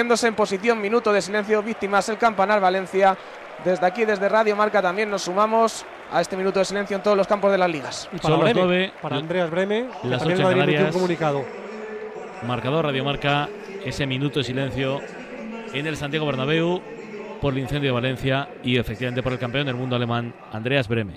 Yéndose en posición, minuto de silencio, víctimas el Campanar Valencia. Desde aquí, desde Radio Marca, también nos sumamos a este minuto de silencio en todos los campos de las ligas. Y para, Breme, nueve, para la- Andreas Breme, las también emitió un Canarias. comunicado. Marcador Radio Marca, ese minuto de silencio en el Santiago Bernabéu por el incendio de Valencia y efectivamente por el campeón del mundo alemán, Andreas Breme.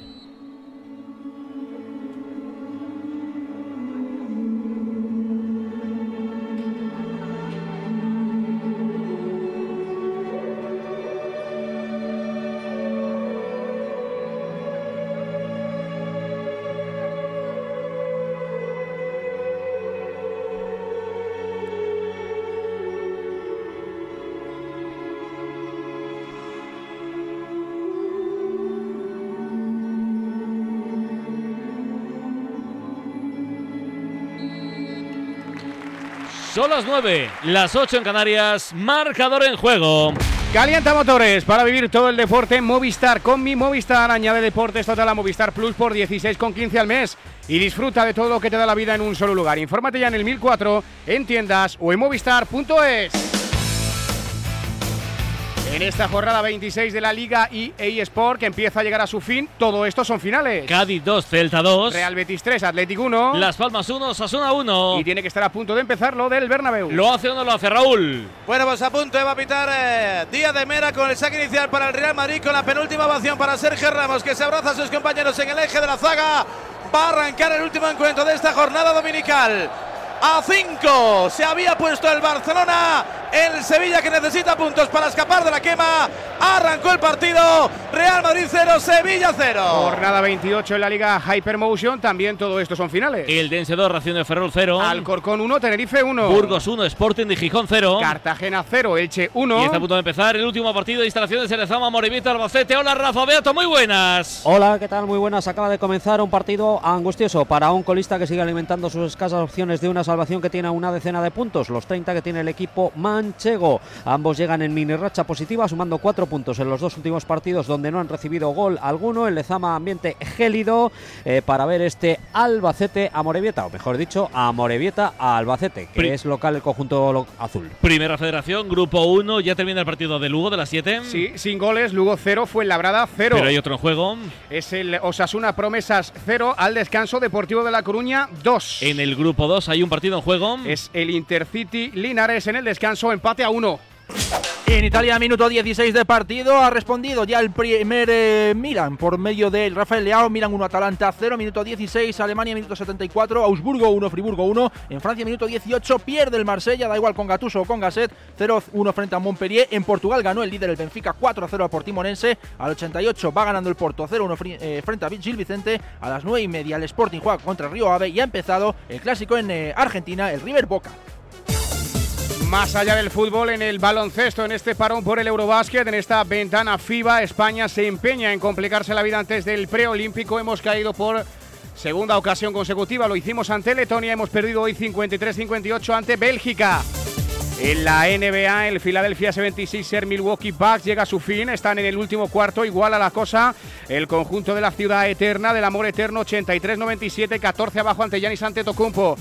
Son las 9, las 8 en Canarias, marcador en juego. Calienta motores para vivir todo el deporte Movistar. Con mi Movistar añade deportes total a Movistar Plus por 16,15 al mes y disfruta de todo lo que te da la vida en un solo lugar. Infórmate ya en el 1004, en tiendas o en movistar.es. Esta jornada 26 de la Liga EA Sport que empieza a llegar a su fin, todo esto son finales. Cádiz 2, Celta 2. Real Betis 3, Athletic 1. Las Palmas 1, Sasuna 1. Y tiene que estar a punto de empezar lo del Bernabéu. ¿Lo hace o no lo hace Raúl? Bueno, pues a punto de va a pitar eh, Díaz de Mera con el saque inicial para el Real Madrid, con la penúltima ovación para Sergio Ramos, que se abraza a sus compañeros en el eje de la zaga. Va a arrancar el último encuentro de esta jornada dominical. A 5 se había puesto el Barcelona. El Sevilla que necesita puntos para escapar de la quema. Arrancó el partido. Real Madrid 0, Sevilla 0. Jornada 28 en la Liga Hypermotion, también todo esto son finales. El Dense 2, Ración de Ferrol 0. Alcorcón 1, Tenerife 1. Burgos 1, Sporting de Gijón 0. Cartagena 0, Elche 1. Y está a punto de empezar el último partido de instalaciones de Lezama, Morevita, Albacete. Hola Rafa Beato, muy buenas. Hola, ¿qué tal? Muy buenas. Acaba de comenzar un partido angustioso para un colista que sigue alimentando sus escasas opciones de una salvación que tiene a una decena de puntos, los 30 que tiene el equipo manchego. Ambos llegan en mini racha positiva, sumando cuatro puntos en los dos últimos partidos donde no han recibido gol alguno. El Lezama ambiente gélido eh, para ver este Albacete a Morevieta, o mejor dicho, a Morevieta a Albacete, que Pri- es local el conjunto azul. Primera federación, grupo 1. Ya termina el partido de Lugo de las 7. Sí, sin goles, Lugo 0, fue Labrada 0. Pero hay otro en juego. Es el Osasuna Promesas 0 al descanso Deportivo de La Coruña 2. En el grupo 2 hay un partido en juego. Es el Intercity Linares en el descanso, empate a 1. En Italia, minuto 16 de partido, ha respondido ya el primer eh, Milan por medio del Rafael Leao. Milan 1, Atalanta 0, minuto 16, Alemania, minuto 74, Augsburgo 1, Friburgo 1. En Francia, minuto 18, pierde el Marsella, da igual con Gattuso o con Gasset, 0-1 frente a Montpellier. En Portugal ganó el líder el Benfica 4-0 a Portimonense. Al 88 va ganando el Porto 0-1 fri- eh, frente a Gil Vicente. A las 9 y media el Sporting juega contra Río Ave y ha empezado el clásico en eh, Argentina, el River Boca. Más allá del fútbol, en el baloncesto, en este parón por el Eurobásquet, en esta ventana FIBA, España se empeña en complicarse la vida antes del preolímpico. Hemos caído por segunda ocasión consecutiva. Lo hicimos ante Letonia, hemos perdido hoy 53-58 ante Bélgica. En la NBA, el Philadelphia 76er Milwaukee Bucks llega a su fin. Están en el último cuarto, igual a la cosa. El conjunto de la ciudad eterna, del amor eterno, 83-97, 14 abajo ante Giannis Antetokounmpo.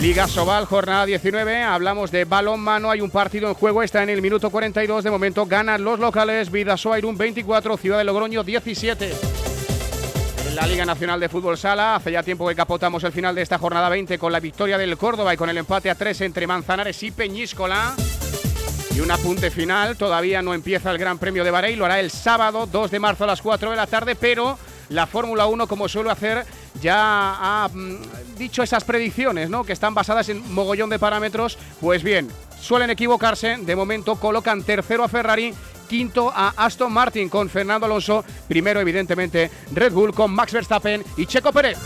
Liga Sobal, jornada 19. Hablamos de balón mano. Hay un partido en juego. Está en el minuto 42. De momento ganan los locales. Vidasoa Irún 24, Ciudad de Logroño 17. En la Liga Nacional de Fútbol Sala, hace ya tiempo que capotamos el final de esta jornada 20 con la victoria del Córdoba y con el empate a 3 entre Manzanares y Peñíscola. Y un apunte final, todavía no empieza el Gran Premio de Bahrein, lo hará el sábado 2 de marzo a las 4 de la tarde, pero la Fórmula 1, como suele hacer, ya ha mm, dicho esas predicciones, ¿no? Que están basadas en mogollón de parámetros. Pues bien, suelen equivocarse. De momento colocan tercero a Ferrari, quinto a Aston Martin con Fernando Alonso, primero evidentemente Red Bull con Max Verstappen y Checo Pérez.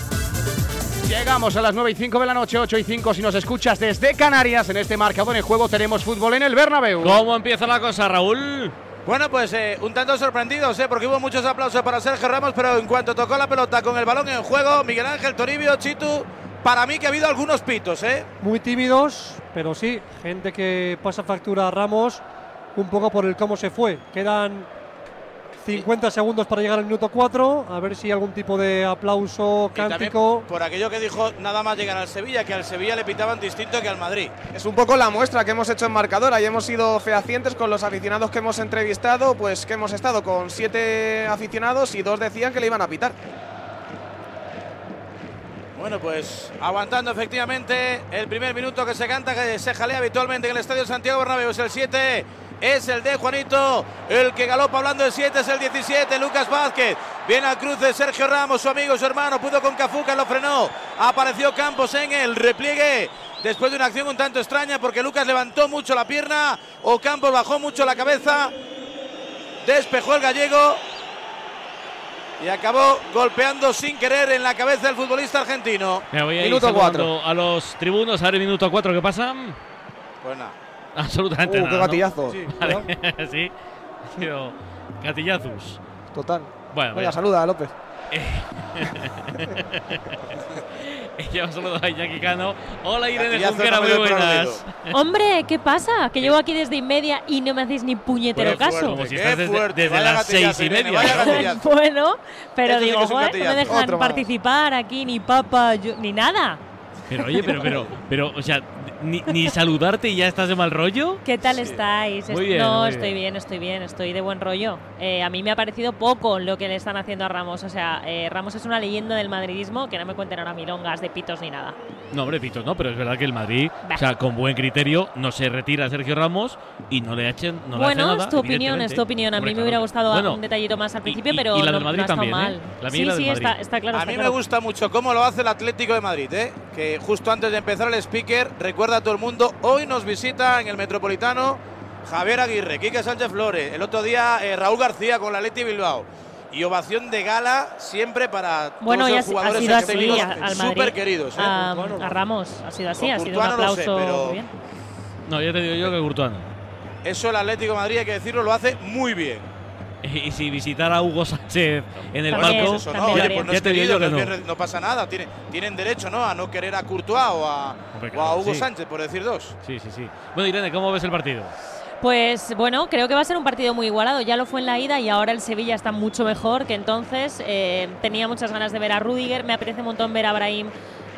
Llegamos a las 9 y 5 de la noche, 8 y 5 si nos escuchas desde Canarias. En este marcador en juego tenemos fútbol en el Bernabéu. ¿Cómo empieza la cosa, Raúl? Bueno, pues eh, un tanto sorprendidos, ¿eh? porque hubo muchos aplausos para Sergio Ramos, pero en cuanto tocó la pelota con el balón en juego, Miguel Ángel Toribio, Chitu, para mí que ha habido algunos pitos, ¿eh? Muy tímidos, pero sí, gente que pasa factura a Ramos un poco por el cómo se fue. Quedan 50 segundos para llegar al minuto 4. A ver si algún tipo de aplauso cántico. por aquello que dijo nada más llegar al Sevilla, que al Sevilla le pitaban distinto que al Madrid. Es un poco la muestra que hemos hecho en marcadora y hemos sido fehacientes con los aficionados que hemos entrevistado, pues que hemos estado con siete aficionados y dos decían que le iban a pitar. Bueno, pues aguantando efectivamente el primer minuto que se canta, que se jalea habitualmente en el Estadio Santiago Bernabéu. Es el 7, es el de Juanito. El que galopa hablando del 7 es el 17, Lucas Vázquez. Viene al cruce Sergio Ramos, su amigo, su hermano. Pudo con Cafuca, lo frenó. Apareció Campos en el repliegue. Después de una acción un tanto extraña porque Lucas levantó mucho la pierna o Campos bajó mucho la cabeza. Despejó el gallego y acabó golpeando sin querer en la cabeza del futbolista argentino. Me voy a ir Minuto saludando a los tribunos. A ver, minuto 4, ¿qué pasa? Pues nada. Absolutamente Uh, nada. qué ¿no? gatillazo. Sí, Vale, sí. Ha sido gatillazos. Total. Bueno, Venga, ya. saluda a López. Ya un saludo a Iñaki Cano. Hola Irene Junquera, muy buenas. Hombre, ¿qué pasa? Que llevo aquí desde y media y no me hacéis ni puñetero Qué caso. Como si estás desde, fuerte, desde las seis y media. bueno, pero Eso sí digo, un joder, no me dejan Otro más. participar aquí, ni papa, yo- ni nada. Pero oye, pero, pero, pero, o sea, ni, ni saludarte y ya estás de mal rollo. ¿Qué tal estáis? Muy bien, no, muy estoy bien. bien. estoy bien, estoy de buen rollo. Eh, a mí me ha parecido poco lo que le están haciendo a Ramos. O sea, eh, Ramos es una leyenda del madridismo que no me cuenten ahora milongas de pitos ni nada. No, hombre, pitos, no, pero es verdad que el Madrid, Bah. o sea, con buen criterio, no se retira a Sergio Ramos y no le echen, no le hace bueno, nada. es tu opinión, es tu opinión. A Hombre, mí me hubiera gustado Bueno, un detallito más al y- principio, y- pero y la no, del Madrid no ha estado también, ¿eh? mal. La mía y sí, la del sí, Madrid. está, está claro. A está mí me claro. gusta mucho cómo lo hace el Atlético de Madrid, ¿eh? que justo antes de empezar el speaker recuerda a todo el mundo, hoy nos visita en el Metropolitano Javier Aguirre, Quique Sánchez Flores, el otro día eh, Raúl García con la Leti Bilbao. Y ovación de gala siempre para Bueno, todos ya los ha jugadores sido así súper queridos. ¿eh? A, a Ramos ha sido así, Con ha sido un Courtois no sé, aplauso pero- muy bien. No, ya te digo yo que Courtois no. Eso el Atlético de Madrid, hay que decirlo, lo hace muy bien. Y si visitara a Hugo Sánchez en el palco, no, pues no Ya es te digo querido, yo que no, no. es- no pasa nada. Tienen, tienen derecho ¿no? a no querer a Courtois o a, Hombre, o a claro, Hugo sí. Sánchez, por decir dos. Sí, sí, sí. Bueno, Irene, ¿cómo ves el partido? Pues bueno, creo que va a ser un partido muy igualado. Ya lo fue en la ida y ahora el Sevilla está mucho mejor que entonces. Eh, tenía muchas ganas de ver a Rudiger, me apetece un montón ver a Brahim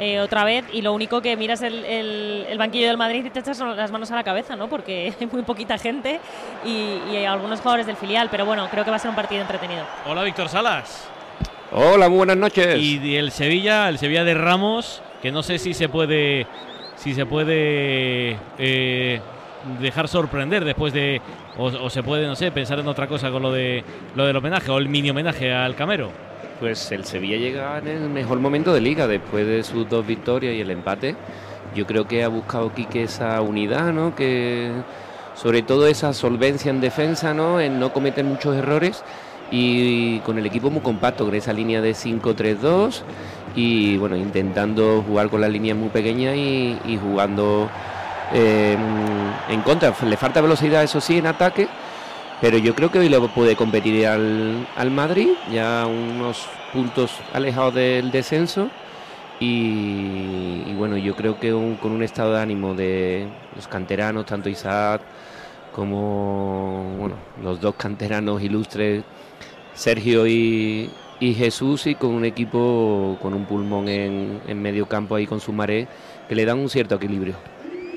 eh, otra vez y lo único que miras el, el- el banquillo del Madrid y te echas las manos a la cabeza, ¿no? Porque hay muy poquita gente y, y hay algunos jugadores del filial, pero bueno, creo que va a ser un partido entretenido. Hola, Víctor Salas. Hola, muy buenas noches. Y el Sevilla, el Sevilla de Ramos, que no sé si se puede, si se puede eh, dejar sorprender después de, o, o se puede, no sé, pensar en otra cosa con lo de lo del homenaje o el mini homenaje al Camero. Pues el Sevilla llega en el mejor momento de liga después de sus dos victorias y el empate. Yo creo que ha buscado Quique esa unidad, ¿no? Que sobre todo esa solvencia en defensa, ¿no? En no cometer muchos errores y con el equipo muy compacto, con esa línea de 5-3-2 y bueno, intentando jugar con la línea muy pequeña y, y jugando eh, en contra. Le falta velocidad, eso sí, en ataque, pero yo creo que hoy le puede competir al, al Madrid, ya unos puntos alejados del descenso. Y, bueno, yo creo que con un estado de ánimo de los canteranos, tanto Isaac como bueno, los dos canteranos ilustres, Sergio y, y Jesús, y con un equipo con un pulmón en, en medio campo ahí con su maré, que le dan un cierto equilibrio.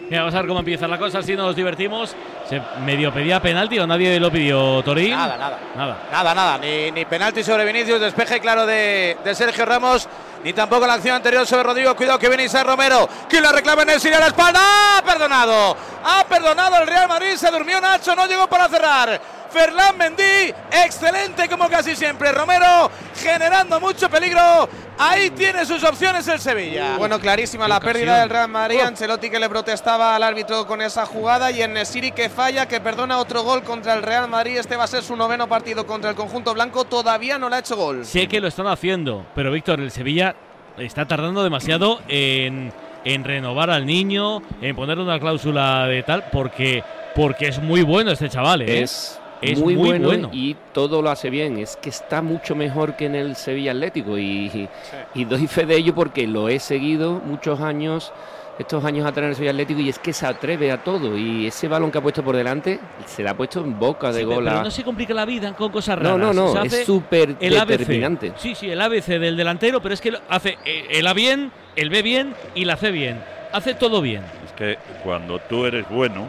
Mira, vamos a ver cómo empieza la cosa, si nos divertimos. Se medio pedía penalti o nadie lo pidió, Torín. Nada, nada. Nada. Nada, nada, ni, ni penalti sobre Vinicius, despeje claro de, de Sergio Ramos, ni tampoco la acción anterior sobre Rodrigo. Cuidado que viene Isaac Romero, que la reclama en el Siria a la espalda. ¡Ha perdonado! Ha perdonado el Real Madrid, se durmió Nacho, no llegó para cerrar. Ferland Mendy, excelente como casi siempre. Romero generando mucho peligro. Ahí tiene sus opciones el Sevilla. Bueno, clarísima la pérdida del Real Madrid. Oh. Ancelotti que le protestaba al árbitro con esa jugada y en Nesiri que falla, que perdona otro gol contra el Real Madrid. Este va a ser su noveno partido contra el conjunto blanco. Todavía no le ha hecho gol. Sé que lo están haciendo, pero Víctor, el Sevilla está tardando demasiado en, en renovar al niño, en ponerle una cláusula de tal, porque, porque es muy bueno este chaval. ¿eh? Es, Es muy, muy bueno, bueno. y todo lo hace bien. Es que está mucho mejor que en el Sevilla Atlético y, y doy fe de ello porque lo he seguido muchos años estos años atrás en el Sevilla Atlético y es que se atreve a todo y ese balón que ha puesto por delante se le ha puesto en boca de Sí, gol. pero no se complica la vida con cosas raras. No, no, no, es súper ABC. determinante. Sí, sí, el ABC del delantero, pero es que hace eh, el A bien, el B bien y la C bien. Hace todo bien. Es que cuando tú eres bueno,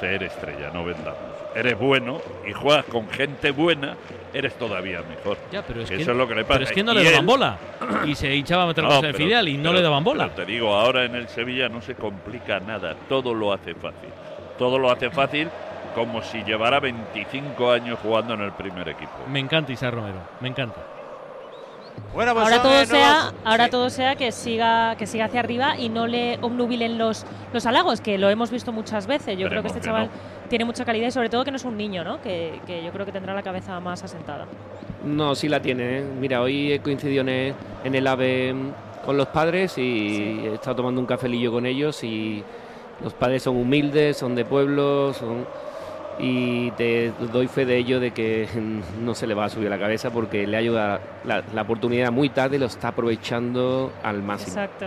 ser estrella, no vendamos. Eres bueno y juegas con gente buena, eres todavía mejor. Ya, pero es Eso que, es lo que le pasa. Pero es que no Y le daban él- bola. Y se hinchaba a meter en pero- filial y no pero- le daban bola. pero te digo, ahora en el Sevilla no se complica nada, todo lo hace fácil. Todo lo hace fácil como si llevara 25 años jugando en el primer equipo. Me encanta Isaac Romero, me encanta. Bueno, pues ahora todo eh, sea, ahora sí. todo sea que siga, que siga hacia arriba y no le obnubilen los, los halagos, que lo hemos visto muchas veces. Yo creo que este que chaval tiene mucha calidad y sobre todo que no es un niño, ¿no? Que, que yo creo que tendrá la cabeza más asentada. No, sí la tiene. ¿eh? Mira, hoy he coincidido en el, AVE mm, con los padres y he estado tomando un cafelillo con ellos y los padres son humildes, son de pueblo, son y te doy fe de ello de que mm, no se le va a subir a la cabeza porque le ayuda la, la oportunidad muy tarde y lo está aprovechando al máximo. Exacto.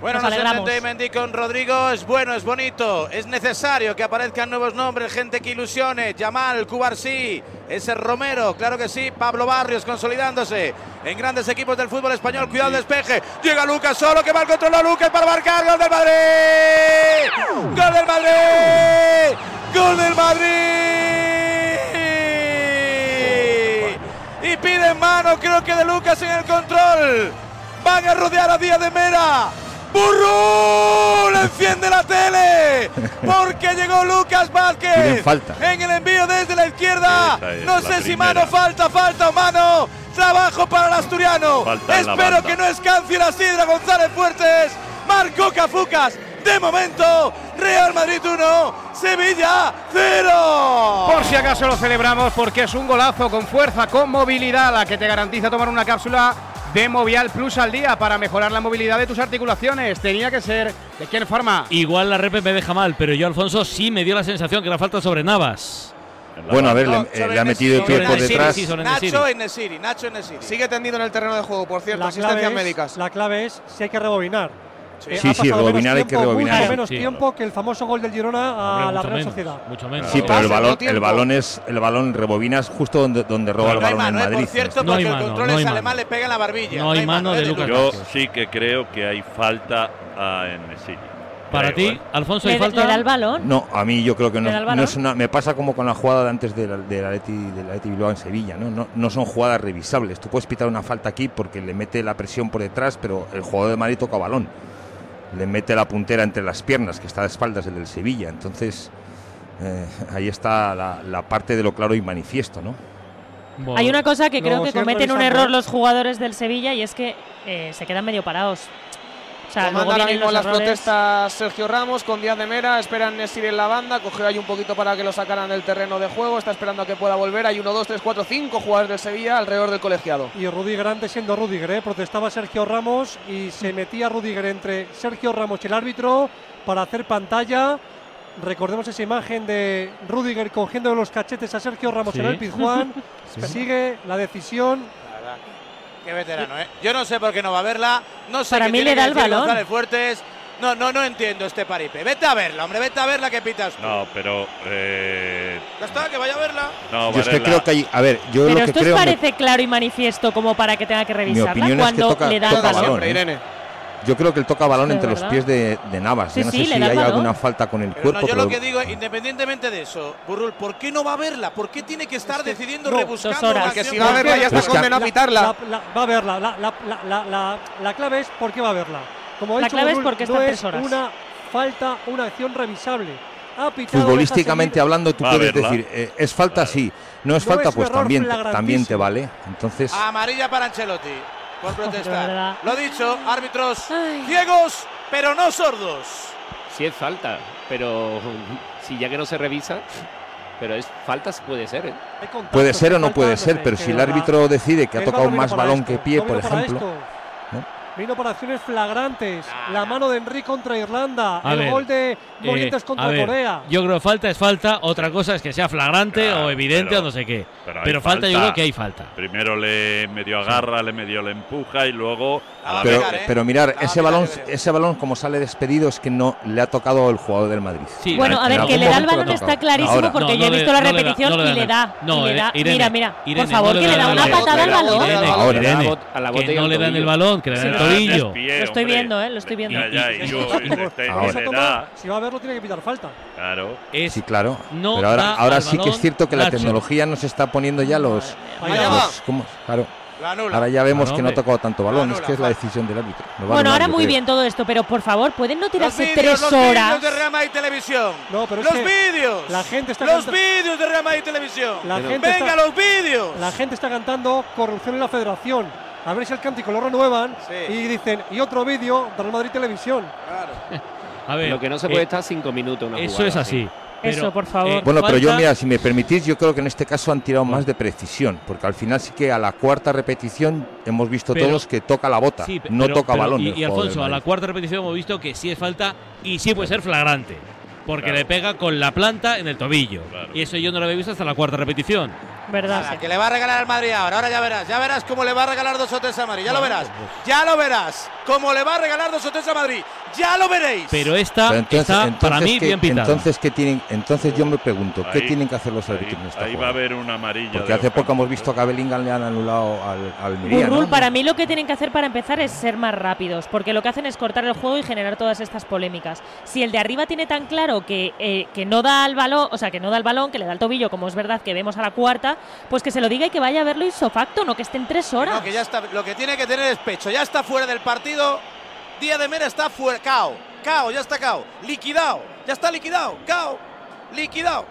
Bueno, Nos no se alegramos. entendéis, Mendy con Rodrigo. Es bueno, es bonito. Es necesario que aparezcan nuevos nombres, gente que ilusione. Yamal, Cubarsí, ese Romero, claro que sí. Pablo Barrios consolidándose en grandes equipos del fútbol español. Cuidado el despeje. Llega Lucas solo, que va al control a Lucas para marcar. ¡Gol del Madrid! ¡Gol del Madrid! ¡Gol del Madrid! Y pide mano, creo que de Lucas en el control. Van a rodear a Díaz de Mera. ¡Burrul! ¡Enciende la tele! Porque llegó Lucas Vázquez. Falta. En el envío desde la izquierda. Es No la sé si mano falta, falta o mano. Trabajo para el asturiano. Falta Espero que no escancie la sidra González Fuertes. Marcó Cafucas. De momento, Real Madrid 1, Sevilla 0. Por si acaso lo celebramos porque es un golazo con fuerza, con movilidad, la que te garantiza tomar una cápsula de Movial Plus al día para mejorar la movilidad de tus articulaciones. Tenía que ser de quién Pharma. Igual la repe me deja mal, pero yo, Alfonso, sí me dio la sensación que era falta sobre Navas. Bueno, a ver, le, eh, le ha metido el pie por detrás. Sí, Nacho en Nesiri, Nacho en Nesiri. Sigue tendido en el terreno de juego, por cierto, La asistencias clave, es, médicas. la clave es si hay que rebobinar. Eh, Sí, ha sí, rebobinar hay que rebobinar. Mucho menos Sí. tiempo que el famoso gol del Girona a Hombre, la Real menos, Sociedad. Mucho menos. Sí, pero el balón, el balón es el balón rebobinas justo donde, donde roba el No hay balón en mano, eh, Madrid. por cierto, No hay porque mano, el control no hay es alemán, le pega en la barbilla. No hay mano de eh, Lucas Yo Vázquez. sí que creo que hay falta a Enesiri. Para Creo, ti, ¿eh? Alfonso, Le, ¿hay falta? le da el balón. No, a mí yo creo que no, ¿Le da el no es una. Me pasa como con la jugada de antes del del Atleti, del Atleti Bilbao en Sevilla, ¿no? ¿no? No son jugadas revisables. Tú puedes pitar una falta aquí porque le mete la presión por detrás, pero el jugador de Madrid toca balón. Le mete la puntera entre las piernas, que está de espaldas el del Sevilla. Entonces, eh, ahí está la, la parte de lo claro y manifiesto, ¿no? Bueno, Hay una cosa que No, creo que cometen un error los jugadores del Sevilla y es que eh, se quedan medio parados. Sea, luego Comanda ahora mismo las errores. protestas Sergio Ramos con Díaz de Mera. Esperan Nesiri en la banda. Cogió ahí un poquito para que lo sacaran del terreno de juego. Está esperando a que pueda volver. Hay uno, dos, tres, cuatro, cinco jugadores del Sevilla alrededor del colegiado. Y Rudiger antes siendo Rudiger, ¿eh? protestaba Sergio Ramos y se metía Rudiger entre Sergio Ramos y el árbitro para hacer pantalla. Recordemos esa imagen de Rudiger cogiendo los cachetes a Sergio Ramos Sí. en el Pizjuán. Sigue la decisión. La Qué veterano, ¿eh? Yo no sé por qué no va a verla. No sé Para qué mí le da el balón. González Fuertes. No, no, no entiendo este paripe. Vete a verla, hombre, vete a verla que pitas tú. No, pero. Eh, Ya está, que vaya a verla. no, Yo es que creo que hay. A ver, yo Pero lo que esto me- parece claro y manifiesto como para que tenga que revisarla opinión es que cuando toca- le da el toca balón. balón. Siempre, ¿eh? Irene. Yo creo que él toca balón ¿De entre los verdad? pies de, de Navas. Sí, yo no sí, sé si hay balón. alguna falta con el Pero cuerpo. no, yo pero lo que digo, independientemente de eso, Burrul, ¿por qué no va a verla? ¿Por qué tiene que estar decidiendo no, rebuscando horas. Porque si va a verla ya está es que- condenado a pitarla. La- la- va a verla. La, la- la- la- la- la clave es por qué va a verla. Como La dicho clave es porque no están es tres horas. una falta, una acción revisable. Ha futbolísticamente hablando, tú Va puedes verla. decir, eh, es falta, Claro. sí. No es No falta, es pues también, también te vale. Entonces, Amarilla para Ancelotti. Por protestar. Lo dicho, árbitros Ay. ciegos, pero no sordos. Sí es falta, pero si ya que no se revisa, pero es falta puede ser, ¿eh? Contacto, puede ser o no puede ser, pero si el árbitro decide que ha tocado más balón esto, que pie, por ejemplo. Vino por acciones flagrantes. La mano de Henry contra Irlanda. El gol de Morientes contra ver, Corea. Yo creo que falta es falta. Otra cosa es que sea flagrante o evidente o no sé qué. Pero, falta, yo creo que hay falta. Primero le medio agarra, le medio le empuja y luego. Pero, pegar, pero mirar, ese balón, ese balón como sale despedido es que no le ha tocado el jugador del Madrid. Bueno, a ver, que le da el balón está clarísimo porque no, yo he visto la repetición y le da. No, le da. Mira, mira, por favor, que le da una patada al balón. A la botella. Que no le dan el balón, que le dan el tobillo. Pie, lo estoy viendo, ¿eh? Lo estoy viendo. Ya, ya, yo, este, este, este, Ahora. si va a verlo, tiene que pitar falta. Claro. Es sí, claro. No Pero ahora, ahora sí que es cierto que la tecnología nos está poniendo ya los. los ¿cómo? Claro. Ahora ya vemos que no ha tocado tanto balón, es que es la decisión del árbitro. No bueno, ahora muy bien todo esto, pero por favor, pueden no tirarse tres horas. Los vídeos de Rama y Televisión. No, pero los es vídeos. La gente está los vídeos de Rama y Televisión. La gente Venga, está, los vídeos. La gente está cantando corrupción en la federación a ver si el cántico lo renuevan sí. y dicen, y otro vídeo, de Real Madrid Televisión. Claro. a ver, lo que no se puede eh, estar cinco minutos. Una eso es así. Pero, eso, por favor. Eh, bueno, pero yo, mira, si me permitís, yo creo que en este caso han tirado más de precisión, porque al final sí que a la cuarta repetición hemos visto pero, todos que toca la bota, sí, pero, no toca balón. Y, y Alfonso, a la cuarta repetición hemos visto que sí es falta y sí puede ser flagrante, porque claro. le pega con la planta en el tobillo. Claro. Y eso yo no lo había visto hasta la cuarta repetición. Verdad. Sí. Que le va a regalar al Madrid ahora. Ahora ya verás. Ya verás cómo le va a regalar dos o tres a Madrid. Ya lo verás. Pues. Ya lo verás. Cómo le va a regalar dos o tres a Madrid ya lo veréis. Pero esta está para mí que, bien pitada. Entonces, ¿qué tienen, entonces yo me pregunto, ¿qué tienen que hacer los árbitros Ahí va a haber un amarillo Porque hace poco hemos visto que a Bellingham le han anulado al, al Para mí lo que tienen que hacer para empezar es ser más rápidos, porque lo que hacen es cortar el juego y generar todas estas polémicas. Si el de arriba tiene tan claro que, eh, que no da al balón, o sea, que no da el balón, que le da el tobillo, como es verdad que vemos a la cuarta, pues que se lo diga y que vaya a verlo isofacto, no que estén tres horas. Lo que tiene que tener es pecho, ya está fuera del partido Día de Mera está fuera. Cao. Cao, ya está Cao. Liquidado. Ya está liquidado. Cao. Liquidado.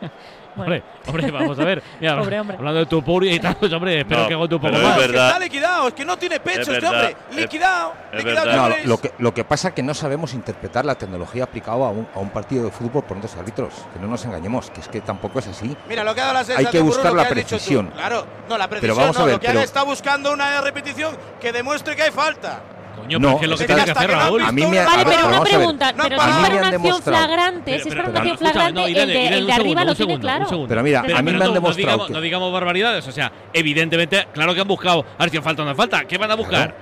Bueno. Hombre, hombre, vamos a ver. Mira, hombre, hombre. Hablando de tu Tupur y tal, pues, hombre, espero no, que haga Tupur. Es más. verdad. Que está liquidado, es que no tiene pecho es este verdad. hombre. Liquidado. Es liquidado no, lo, que, lo que pasa es que no sabemos interpretar la tecnología aplicada a un, a un partido de fútbol por otros árbitros. Que no nos engañemos, que es que tampoco es así. Mira, lo que ha dado la Hay que buscar la precisión. Claro, no, la precisión pero vamos no, a ver, lo que pero... está buscando una repetición que demuestre que hay falta. Coño, no, es lo que tiene que hacer Raúl. A mí me vale, pero una pregunta. Pero si es para una acción flagrante, si es para una acción flagrante, el de arriba lo tiene claro. Pero mira, a mí me han demostrado. No digamos barbaridades, o sea, evidentemente, claro que han buscado. A ver si falta o no falta. ¿Qué van a buscar?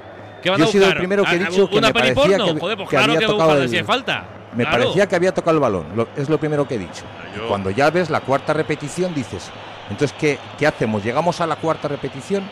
¿Qué van a buscar? Yo he sido el primero que he ah, dicho que me parecía que, Joder, pues claro que falta. Me parecía que había tocado el balón, es lo primero que he dicho. Ah, Cuando ya ves la cuarta repetición dices, entonces, ¿qué, ¿qué hacemos? ¿Llegamos a la cuarta repetición?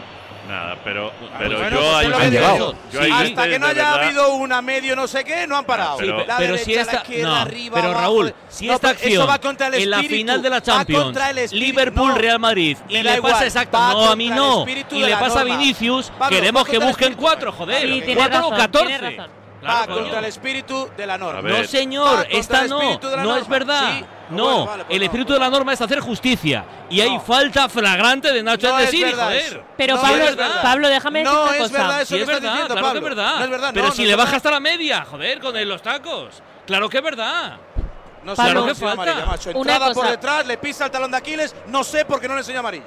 Nada, pero, ah, pero bueno, yo pues ahí yo, yo sí, Hasta que no haya verdad. habido una medio no sé qué, no han parado. Sí, pero, la pero derecha, si esta, la izquierda, no, arriba, pero Raúl, abajo, si esta no, acción va contra el en la final de la Champions, espíritu, Liverpool no, Real Madrid y le igual, pasa exacto, no a mí no, y le pasa a Vinicius, Pablo, queremos que busquen cuatro, joder, sí, cuatro o catorce. Claro, va contra el espíritu de la norma. No señor, esta no, no es verdad. No, pues el espíritu pues de la norma es hacer justicia. Y hay falta flagrante de Nacho no decir, joder. Pero Pablo, Pablo, déjame decir una cosa. Verdad eso es verdad, diciendo, es verdad. Pero si le baja hasta la media, joder, con los tacos. Claro que es verdad. No sé, claro que falta. Amarilla, macho. Una cosa. por detrás, le pisa el talón de Aquiles. No sé por qué no le enseña amarilla.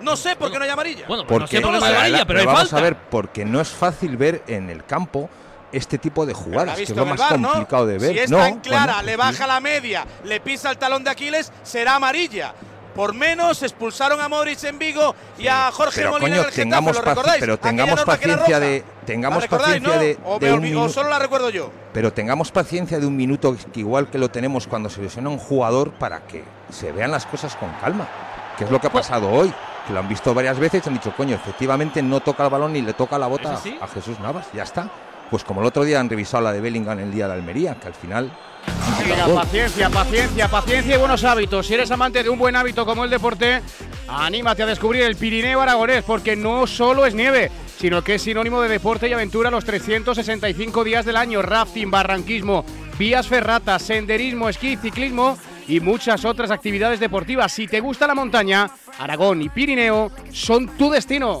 No sé por qué no hay amarilla. Bueno, pues porque no sé por amarilla, pero hay vamos a ver, porque no es fácil ver en el campo este tipo de jugadas, que es lo más bar, complicado ¿no? de ver. Si es no, tan clara, le baja la media, le pisa el talón de Aquiles, será amarilla. Por menos expulsaron a Modric en Vigo y a Jorge pero, Molina coño, en el Getafe, ¿lo? Pero tengamos paciencia de tengamos paciencia ¿no? de, o de un solo la recuerdo yo. Pero tengamos paciencia de un minuto igual que lo tenemos cuando se lesiona un jugador para que se vean las cosas con calma, que es lo que ha pues pasado hoy que lo han visto varias veces y han dicho, coño, efectivamente no toca el balón ni le toca la bota a Jesús Navas, ya está pues como el otro día han revisado la de Bellingham el día de Almería, que al final Mira, paciencia, paciencia, paciencia y buenos hábitos. Si eres amante de un buen hábito como el deporte, anímate a descubrir el Pirineo Aragonés, porque no solo es nieve, sino que es sinónimo de deporte y aventura los 365 días del año. Rafting, barranquismo, vías ferratas, senderismo, esquí, ciclismo y muchas otras actividades deportivas. Si te gusta la montaña, Aragón y Pirineo son tu destino.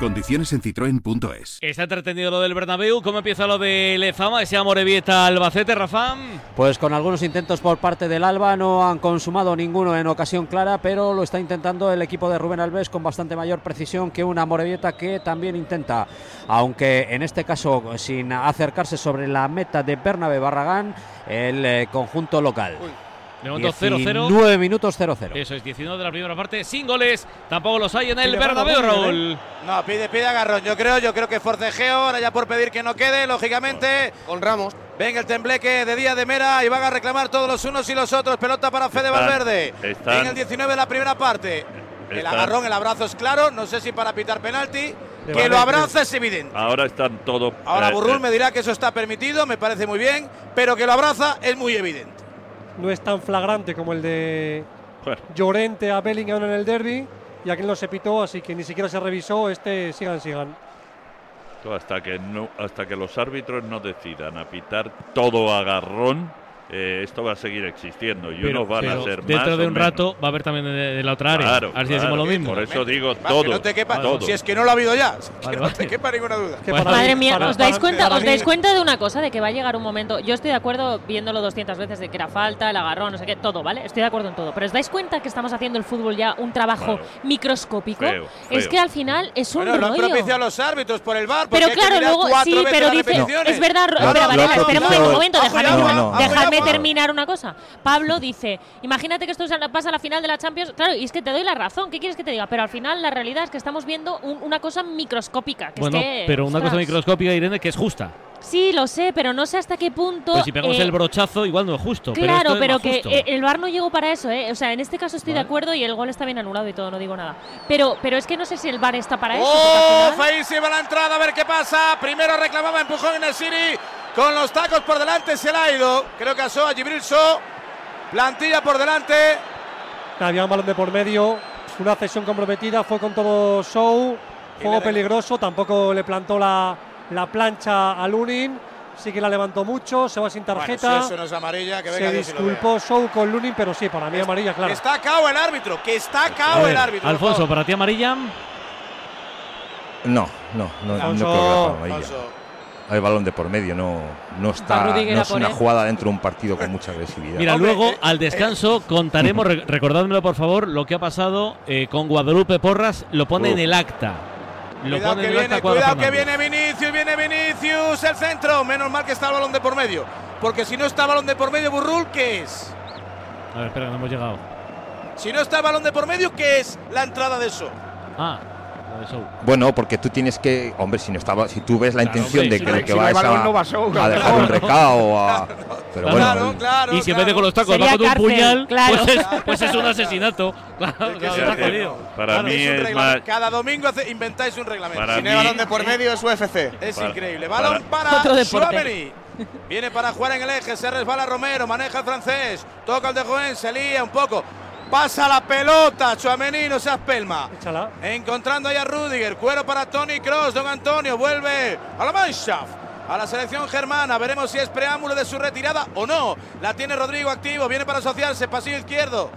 Condiciones en citroen.es. Está entretenido lo del Bernabéu. ¿Cómo empieza lo de Lezama, ese Amorebieta Albacete, Rafa? Pues con algunos intentos por parte del Alba, no han consumado ninguno en ocasión clara, pero lo está intentando el equipo de Rubén Alves con bastante mayor precisión que una Morevieta que también intenta, aunque en este caso sin acercarse sobre la meta de Bernabé Barragán, el eh, conjunto local. De momento 0-0. 9 minutos 0-0. Eso es, 19 de la primera parte, sin goles. Tampoco los hay en el Bernabéu, Raúl. No, pide, pide agarrón. Yo creo, yo creo que forcejeo. Ahora ya por pedir que no quede, lógicamente. Con Ramos. Venga el tembleque de Día de Mera y van a reclamar todos los unos y los otros. Pelota para Fede Están- Valverde. están- En el 19 de la primera parte. El agarrón, el abrazo es claro. No sé si para pitar penalti. Que lo abraza es evidente. Ahora están todos. Ahora eh, Burrul eh, me dirá que eso está permitido, me parece muy bien, pero que lo abraza es muy evidente. No es tan flagrante como el de. Llorente a Bellingham en el derby. Y aquel no se pitó, así que ni siquiera se revisó. Este sigan, sigan. hasta que no, hasta que los árbitros no decidan a pitar todo agarrón, eh, esto va a seguir existiendo y Pero- unos van pero a ser Dentro más de un menos. rato va a haber también de, de la otra área. Claro, a ver si decimos lo mismo. Por eso digo Va, todo. que no te quepa, todo. si es que no lo ha habido ya, que Vale, no vale. te quepa ninguna duda. Que para Madre mí- mía, para- ¿os dais para- cuenta? para ¿Os dais cuenta de una cosa? De que va a llegar un momento. Yo estoy de acuerdo viéndolo 200 veces de que era falta, el agarrón, no sé qué, todo, ¿vale? Estoy de acuerdo en todo. Pero ¿os dais cuenta que estamos haciendo el fútbol ya un trabajo Claro. microscópico? Feo, Es que al final es un Bueno, lo han rollo. propiciado los árbitros por el bar. Pero claro, luego sí, pero dice, es verdad, espera, un momento, y dejadme, terminar una cosa. Pablo dice, imagínate que esto pasa a la final de la Champions, claro, y es que te doy la razón, ¿qué quieres que te diga? Pero al final la realidad es que estamos viendo un- una cosa microscópica. Que Bueno, es que, pero una cosa microscópica, Irene, que es justa. Sí, lo sé, pero no sé hasta qué punto. Pues si pegamos eh, el brochazo, igual no es justo. Claro, pero, pero, es que justo. eh, el VAR no llegó para eso, ¿eh? O sea, en este caso estoy de Vale. acuerdo y el gol está bien anulado y todo, no digo nada. Pero, pero es que no sé si el VAR está para eso. ¡Oh! final- Feísima la entrada, a ver qué pasa. Primero reclamaba empujón en el City. Con los tacos por delante se le ha ido. Creo que asó a Gibril So. Plantilla por delante. Había un balón de por medio, una cesión comprometida, fue con todo show, juego peligroso, tampoco le plantó la, la plancha a Lunin, sí que la levantó mucho, se va sin Bueno, tarjeta, si eso no es amarilla, que venga se disculpó show con Lunin, pero sí, para mí amarilla, claro. Que está cao el árbitro, que está A ver, el árbitro. Alfonso, para ti amarilla. No, no, no, no Alfonso. creo que amarilla. Alfonso. Hay balón de por medio, no, no está, no a es una jugada dentro de un partido con mucha agresividad. Mira, Hombre, luego eh, al descanso contaremos, re- recordádmelo por favor, lo que ha pasado eh, con Guadalupe Porras, lo pone en el acta. Lo Cuidado que viene, cuidado que viene Vinicius, viene Vinicius, el centro. Menos mal que está el balón de por medio. Porque si no está el balón de por medio, Burrul, ¿qué es? A ver, espera, no hemos llegado. Si no está el balón de por medio, ¿qué es la entrada de eso? Ah. Bueno, porque tú tienes que, hombre, si no estaba, si tú ves la Claro, intención hombre, de que si no va a, no va show, a dejar un recado, a- pero bueno, Claro, claro. y si en vez de claro. con los tacos va con un puñal, claro. pues, es, pues es un asesinato. Claro, claro. Para Claro. mí Es más. Cada domingo hace- inventáis un reglamento. Para Si no hay balón de por medio es UFC. Es Para- increíble. para- Balón para. Tchouaméni. Viene para jugar en el eje, se resbala Romero, maneja el francés, toca el de Joven, se lía un poco. Pasa la pelota, Chuamení, no seas pelma. Échala. Encontrando ahí a Rudiger, cuero para Tony Cross, don Antonio vuelve a la Mannschaft, a la selección germana. Veremos si es preámbulo de su retirada o no. La tiene Rodrigo activo, viene para asociarse, pasillo izquierdo.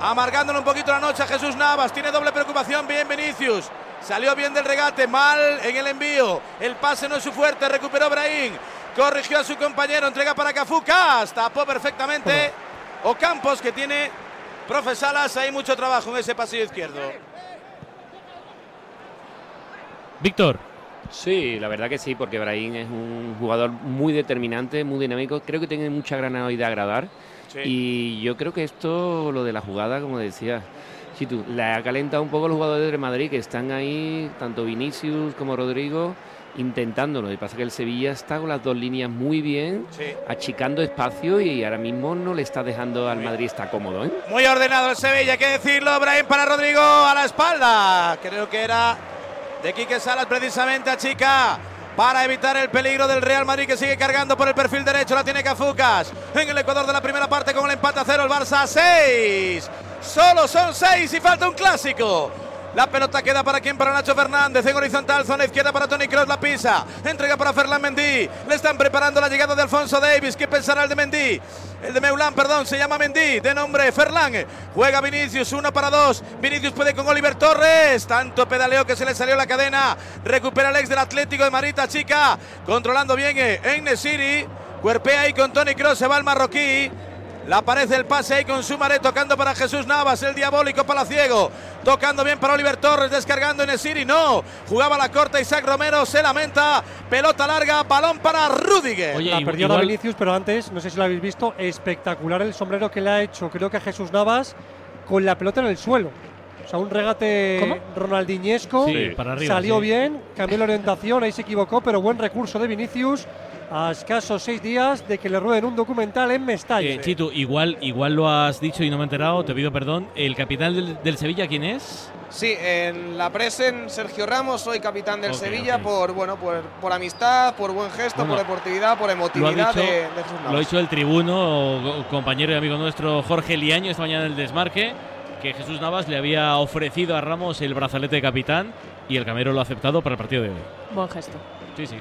Amargándole un poquito la noche a Jesús Navas, tiene doble preocupación, bien Vinicius. Salió bien del regate, mal en el envío. El pase no es su fuerte, recuperó Brahim. Corrigió a su compañero, entrega para Cafú. Cas, tapó perfectamente. Ocampos que tiene Profe Salas, hay mucho trabajo en ese pasillo izquierdo. Víctor, Sí, la verdad que sí, porque Brahim es un jugador muy determinante, muy dinámico. Creo que tiene mucha granada de agradar. Y yo creo que esto, lo de la jugada, como decía, si tú, le ha calentado un poco los jugadores de Madrid que están ahí, tanto Vinicius como Rodrigo, intentándolo. Lo que pasa es que el Sevilla está con las dos líneas muy bien, Sí. achicando espacio y ahora mismo no le está dejando al Madrid estar cómodo. ¿eh? Muy ordenado el Sevilla, hay que decirlo. Brahim para Rodrigo a la espalda. Creo que era de Quique Salas precisamente a Chica. Para evitar el peligro del Real Madrid que sigue cargando por el perfil derecho. La tiene Cafucas. En el Ecuador de la primera parte con el empate a cero. El Barça 6. Solo son 6 y falta un clásico. La pelota queda para quien? Para Nacho Fernández. En horizontal, zona izquierda para Tony Kroos. La pisa. Entrega para Ferland Mendy. Le están preparando la llegada de Alfonso Davis. ¿Qué pensará el de Mendy? El de Meulán, perdón, se llama Mendy. De nombre Ferland. Juega Vinicius. Uno para dos. Vinicius puede con Oliver Torres. Tanto pedaleo que se le salió la cadena. Recupera el ex del Atlético de Marita Chica. Controlando bien eh, en Nesiri. Cuerpea ahí con Tony Kroos. Se va el marroquí. Le aparece el pase ahí con Sumaré tocando para Jesús Navas, el diabólico palaciego. Tocando bien para Oliver Torres, descargando en el Siri. No, jugaba la corta Isaac Romero, se lamenta. Pelota larga, balón para Rudiger. la perdió ahora Vinicius, pero antes, no sé si lo habéis visto, espectacular el sombrero que le ha hecho, creo que a Jesús Navas, con la pelota en el suelo. O sea, un regate ronaldiñesco. Sí, para arriba, Salió sí. bien, cambió la orientación, ahí se equivocó, pero buen recurso de Vinicius a escasos seis días de que le rueden un documental en Mestalla. Eh, Chitu, igual, igual lo has dicho y no me he enterado, te pido perdón. ¿El capitán del, del Sevilla quién es? Sí, en la presen Sergio Ramos, soy capitán del Ok, Sevilla ok. por bueno por, por amistad, por buen gesto, Bueno, por deportividad, por emotividad dicho, de, de Jesús lo ha dicho el tribuno, compañero y amigo nuestro Jorge Liaño esta mañana en el desmarque, que Jesús Navas le había ofrecido a Ramos el brazalete de capitán y el Camero lo ha aceptado para el partido de hoy. Buen gesto. Sí, sí.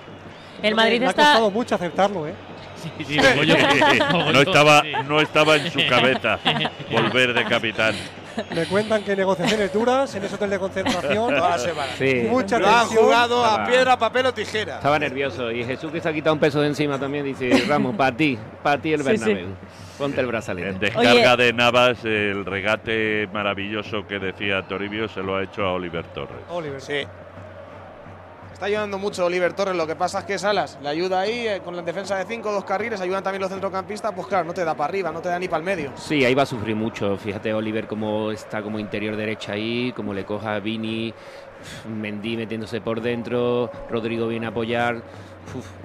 El Madrid Le ha costado mucho aceptarlo, ¿eh? Sí, sí, mogollón. no, estaba, no estaba en su cabeza volver de capitán. Me cuentan que negociaciones duras en ese hotel de concentración. Toda la semana. Sí. Mucha Lo han jugado a Estaba- piedra, papel o tijera. Estaba nervioso y Jesús que se ha quitado un peso de encima también dice, Ramos, para ti, para ti el Sí, sí. Bernabéu. Ponte el brazalete. En descarga de Navas, el regate maravilloso que decía Toribio se lo ha hecho a Oliver Torres. Oliver. Sí. Está ayudando mucho Oliver Torres, lo que pasa es que Salas le ayuda ahí eh, con la defensa de cinco, dos carriles, ayudan también los centrocampistas, pues claro, no te da para arriba, no te da ni para el medio. Sí, ahí va a sufrir mucho. Fíjate Oliver cómo está como interior derecha ahí, como le coja Vini, Mendy metiéndose por dentro, Rodrigo viene a apoyar.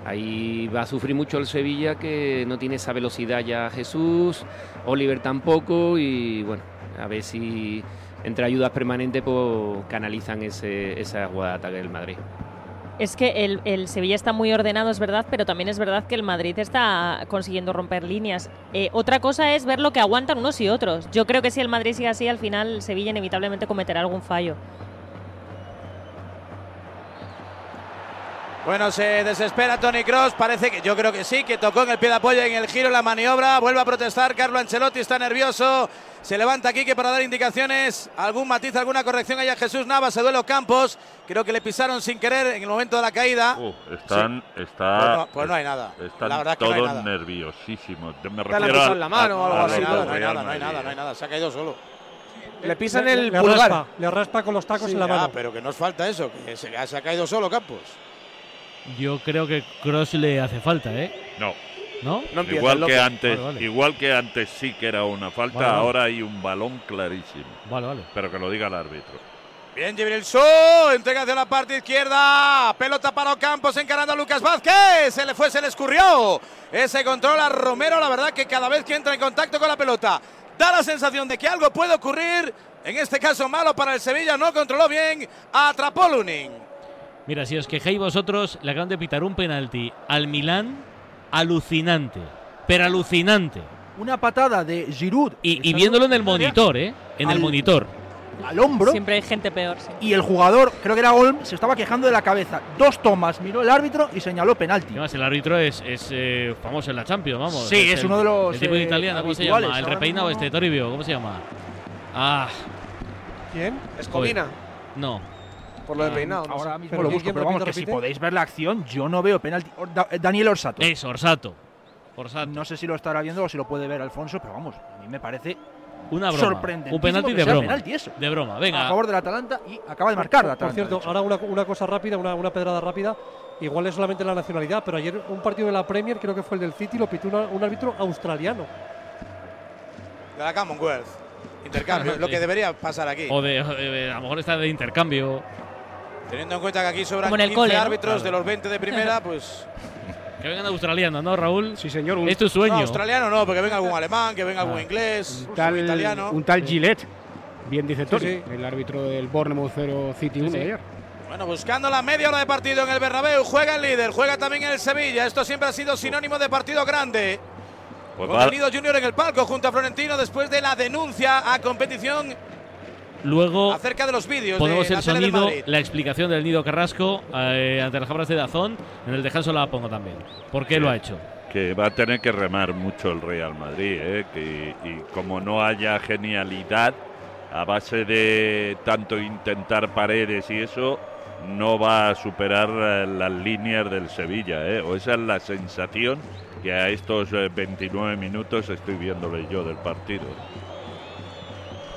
Ahí va a sufrir mucho el Sevilla que no tiene esa velocidad ya Jesús, Oliver tampoco y bueno, a ver si entre ayudas permanentes pues canalizan ese, esa jugada de ataque del Madrid. Es que el, el Sevilla está muy ordenado, es verdad, pero también es verdad que el Madrid está consiguiendo romper líneas. Eh, otra cosa es ver lo que aguantan unos y otros. Yo creo que si el Madrid sigue así, al final Sevilla inevitablemente cometerá algún fallo. Bueno, se desespera Tony Cross. Parece que yo creo que sí, que tocó en el pie de apoyo en el giro en la maniobra. Vuelve a protestar. Carlo Ancelotti está nervioso. Se levanta aquí que para dar indicaciones, algún matiz, alguna corrección. Allá Jesús Navas, se duelo Campos. Creo que le pisaron sin querer en el momento de la caída. Uh, están, está, Pues no- pues no hay nada. Están La verdad que no hay todos nada. nerviosísimos. Me refiero en la mano o algo así. No hay nada, no hay nada, no hay Madrid. nada, no hay nada. Se ha caído solo. Le pisan el le pulgar. raspa, le raspa con los tacos Sí, en la mano. pero que nos falta eso, que se, se ha caído solo Campos. Yo creo que Cross le hace falta, ¿eh? No. ¿No? No empieza Igual que antes, Vale, vale. igual que antes sí que era una falta, Vale, vale. ahora hay un balón clarísimo. Vale, vale. Pero que lo diga el árbitro. Bien, Jibril Su, entrega hacia la parte izquierda, pelota para Ocampos encarando a Lucas Vázquez, se le fue, se le escurrió, ese control a Romero, la verdad que cada vez que entra en contacto con la pelota, da la sensación de que algo puede ocurrir, en este caso malo para el Sevilla, no controló bien, atrapó Lunin. Mira, si os quejáis vosotros, le acaban de pitar un penalti al Milán alucinante. Pero alucinante. Una patada de Giroud. Y, y viéndolo en el monitor, ¿eh? En el monitor. Al hombro. Siempre hay gente peor. sí. Y el jugador, creo que era Olm, se estaba quejando de la cabeza. Dos tomas, miró el árbitro y señaló penalti. Además, el árbitro es, es, eh, famoso en la Champions, vamos. Sí, es el- uno de los, El tipo de eh, italiano, ¿cómo se llama? El repeinado este, Toribio, ¿cómo se llama? Ah, ¿Quién? Escobina, no. Por lo de peinado. no sé. Ahora mismo ¿Pero lo busco, pero vamos, repite, que si podéis ver la acción, yo no veo penalti. Eh, Daniel Orsato. Es Orsato. Orsato. No sé si lo estará viendo o si lo puede ver Alfonso, pero vamos, a mí me parece Una broma. sorprendente. Un penalti de broma. De broma, venga. A favor del Atalanta y acaba de marcar el Por Atalanta. cierto, ahora una, una cosa rápida, una, una pedrada rápida. Igual es solamente la nacionalidad, pero ayer un partido de la Premier, creo que fue el del City, lo pitó una- un árbitro australiano. De la Commonwealth. Intercambio, lo que debería pasar aquí. O de, o de- a lo mejor está de intercambio. Teniendo en cuenta que aquí sobran Como en el 15 cole, ¿no? árbitros Claro. de los 20 de primera, pues. Que vengan australianos, ¿no, Raúl? Sí, señor. Es tu sueño. No, australiano no, porque venga algún alemán, que venga algún Ah. inglés, Un tal, italiano. un tal Gillette. Bien dice Tori, sí. el árbitro del Bournemouth 0 City 1 sí. de ayer. Bueno, buscando la media hora de partido en el Bernabéu, juega el líder, juega también el Sevilla. Esto siempre ha sido sinónimo de partido grande. Pues Junior en el palco junto a Florentino después de la denuncia a competición Luego acerca de los vídeos ponemos de la el sonido, la explicación del Nido Carrasco eh, ante las cámaras de Dazón. En el descanso la pongo también. ¿Por qué lo ha hecho? que va a tener que remar mucho el Real Madrid, ¿eh? que, y como no haya genialidad, a base de tanto intentar paredes y eso, no va a superar eh, las líneas del Sevilla, ¿eh? o esa es la sensación que a estos eh, 29 minutos estoy viéndole yo del partido.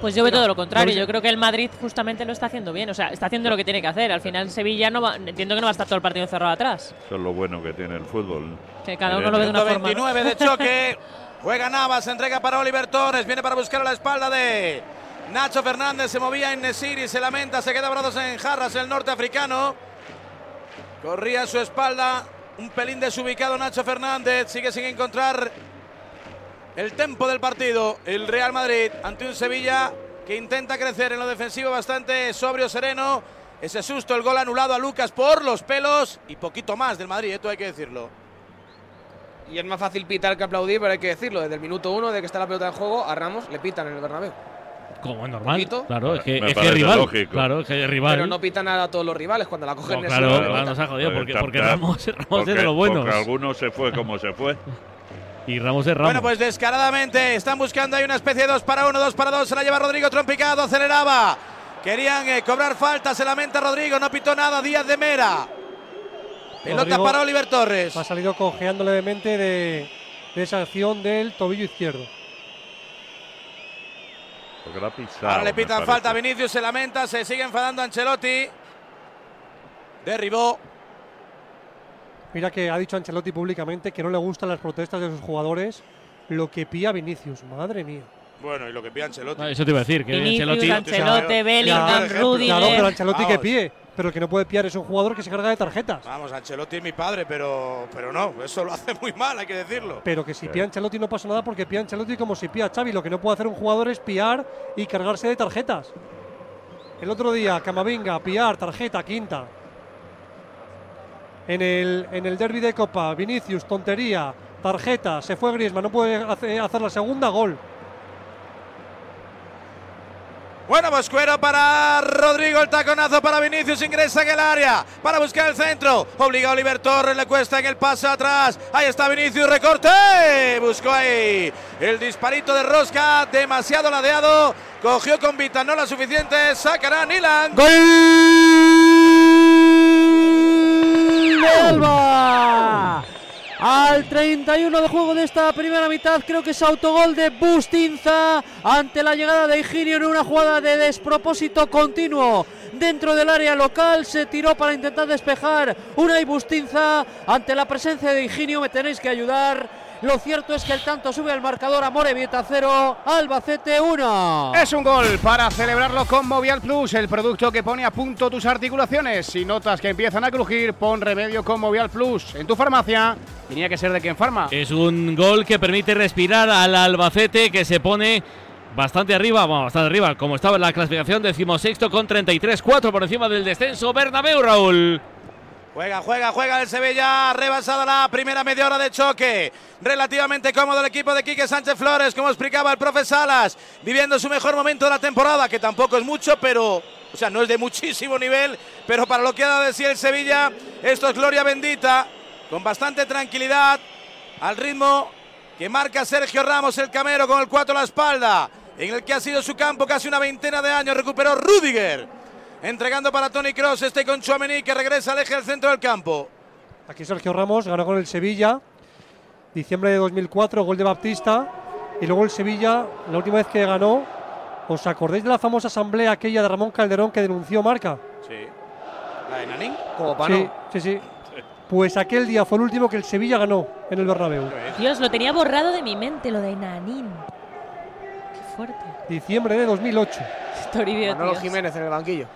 Pues yo veo todo lo contrario. Yo creo que el Madrid justamente lo está haciendo bien. O sea, está haciendo lo que tiene que hacer. Al final Sevilla no va, entiendo que no va a estar todo el partido cerrado atrás. Eso es lo bueno que tiene el fútbol. Que cada uno lo ve de una Minuto forma. ¿no? 29 de choque. Juega Navas, se entrega para Oliver Torres. Viene para buscar a la espalda de Nacho Fernández. Se movía en Nesiri, se lamenta, se queda brazos en jarras el norteafricano. Corría a su espalda. Un pelín desubicado Nacho Fernández. Sigue sin encontrar el tempo del partido. El Real Madrid ante un Sevilla que intenta crecer en lo defensivo bastante sobrio, sereno. Ese susto, el gol anulado a Lucas por los pelos y poquito más del Madrid, esto hay que decirlo. Y es más fácil pitar que aplaudir, pero hay que decirlo. Desde el minuto uno de que está la pelota en juego, a Ramos le pitan en el Bernabéu. Como es normal. Poquito. Claro, es que, Me es que parece es rival. lógico. Claro, es que es rival. Pero no pitan nada a todos los rivales cuando la cogen No, en claro, nos ha jodido Pues porque, porque. Ramos, Ramos Porque- es de los buenos. porque alguno se fue como se fue. Y Ramos es Ramos. Bueno, pues descaradamente están buscando ahí una especie de 2 para 1, 2 para 2. Se la lleva Rodrigo Trompicado, aceleraba. Querían eh, cobrar falta, se lamenta Rodrigo, no pitó nada Díaz de Mera. Pelota Rodrigo para Oliver Torres. Ha salido cojeando levemente de, de esa acción del tobillo izquierdo. Pisado, Ahora le pitan falta, Vinicius se lamenta, se sigue enfadando Ancelotti. Derribó. Mira que ha dicho Ancelotti públicamente que no le gustan las protestas de sus jugadores. Lo que pía Vinicius, madre mía. Bueno, y lo que pide Ancelotti. Ah, eso te iba a decir, que Vinicius, Ancelotti. Ancelotti, Bellingham. Rudiger. Claro, pero Ancelotti que Vamos. píe. Pero el que no puede piar es un jugador que se carga de tarjetas. Vamos, Ancelotti es mi padre, pero, pero no, eso lo hace muy mal, hay que decirlo. Pero que si pía Ancelotti no pasa nada porque pía Ancelotti como si pía Xavi. Lo que no puede hacer un jugador es piar y cargarse de tarjetas. El otro día, Camavinga, piar, tarjeta, quinta. En el, en el derby de Copa, Vinicius, tontería, tarjeta, se fue Griezmann, no puede hace- hacer la segunda, gol. Bueno, pues cuero para Rodrigo, el taconazo para Vinicius, ingresa en el área para buscar el centro. Obliga a Oliver Torres, le cuesta en el pase atrás. Ahí está Vinicius, recorte. Buscó ahí el disparito de Rosca, demasiado ladeado. Cogió con Vita, no la suficiente. Sacará Nilan. ¡Gol de Alba! Al 31 de juego de esta primera mitad, creo que es autogol de Bustinza ante la llegada de Higinio en una jugada de despropósito continuo. Dentro del área local se tiró para intentar despejar una y Bustinza ante la presencia de Higinio. Me tenéis que ayudar. Lo cierto es que el tanto sube al marcador a Morevieta 0, Albacete 1. Es un gol para celebrarlo con Movial Plus, el producto que pone a punto tus articulaciones. Si notas que empiezan a crujir, pon remedio con Movial Plus. En tu farmacia, tenía que ser de quien farma. Es un gol que permite respirar al Albacete que se pone bastante arriba, bueno, bastante arriba, como estaba en la clasificación, decimosexto con 33, 4 por encima del descenso. Bernabéu, Raúl. Juega, juega, juega el Sevilla. Ha rebasado la primera media hora de choque. Relativamente cómodo el equipo de Quique Sánchez Flores, como explicaba el profe Salas, viviendo su mejor momento de la temporada, que tampoco es mucho, pero, o sea, no es de muchísimo nivel, pero para lo que ha dado de sí el Sevilla, esto es gloria bendita, con bastante tranquilidad, al ritmo que marca Sergio Ramos, el camero, con el 4 a la espalda, en el que ha sido su campo casi una veintena de años, recuperó Rudiger. Entregando para Tony Cross, este con Chouameni que regresa al eje del centro del campo. Aquí Sergio Ramos ganó con el Sevilla, diciembre de 2004, gol de Baptista. Y luego el Sevilla, la última vez que ganó, ¿os acordáis de la famosa asamblea aquella de Ramón Calderón que denunció Marca? Sí. ¿La de Nanín? Como Sí, sí, sí. Pues aquel día fue el último que el Sevilla ganó en el Bernabéu. Dios, lo tenía borrado de mi mente, lo de Nanín. Qué fuerte. Diciembre de 2008. Toribio, Manolo. Jiménez en el banquillo.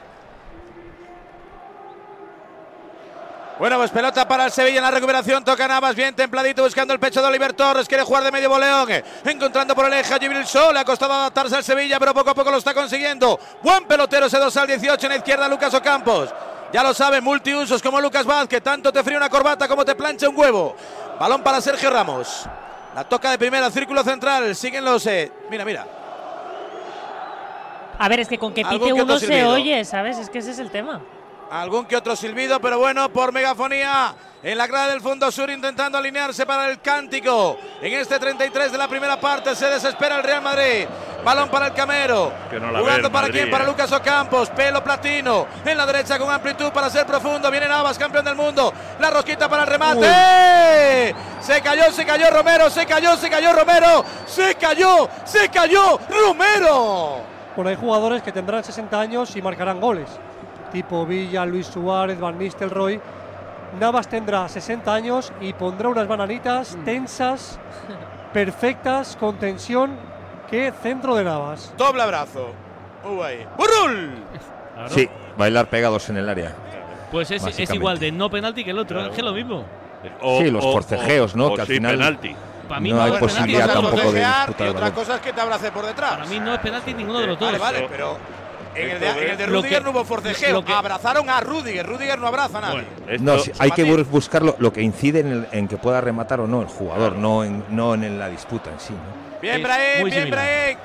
Bueno, pues pelota para el Sevilla en la recuperación. Toca Navas bien templadito buscando el pecho de Oliver Torres. Quiere jugar de medio boleón. Encontrando por el eje a Gibril Sol. Le ha costado adaptarse al Sevilla, pero poco a poco lo está consiguiendo. Buen pelotero ese 2 al 18 en la izquierda Lucas Ocampos. Ya lo sabe, multiusos como Lucas Vázquez. Tanto te fría una corbata como te plancha un huevo. Balón para Sergio Ramos. La toca de primera, círculo central. Siguen los. eh, mira, mira. A ver, es que con que pite uno se oye, ¿sabes? Es que ese es el tema. Algún que otro silbido, pero bueno, por megafonía. En la grada del fondo sur intentando alinearse para el cántico. En este 33 de la primera parte se desespera el Real Madrid. Balón para el Camero. Que no la ve Jugando el para Madrid, quién? Para eh. Lucas Ocampos. Pelo platino. En la derecha con amplitud para ser profundo. Viene Navas, campeón del mundo. La rosquita para el remate. Se cayó, se cayó Romero. Se cayó, se cayó Romero. Se cayó, se cayó Romero. Bueno, hay jugadores que tendrán 60 años y marcarán goles. Tipo Villa, Luis Suárez, Van Nistelrooy. Navas tendrá 60 años y pondrá unas bananitas Mm. tensas, perfectas, con tensión. que centro de Navas! Doble abrazo. Guay. ¡Burrul! Sí, bailar pegados en el área. Pues es, es igual de no penalti que el otro, es que es lo mismo. sí, los forcejeos, ¿no? o que al final penalti. Para mí no no hay posibilidad penalti. tampoco de disputar y otra cosa es que te abrace por detrás. Para mí no es penalti ninguno de los dos. Vale, vale, pero en el de, en el de Rudiger que- no hubo forcejeo. que- Abrazaron a Rudiger. Rudiger no abraza a nadie. No, hay que buscar lo, lo que incide en, el- en que pueda rematar o no el jugador, no en, no en la disputa en sí. ¿no? Bien, Brahim, bien. Brahim.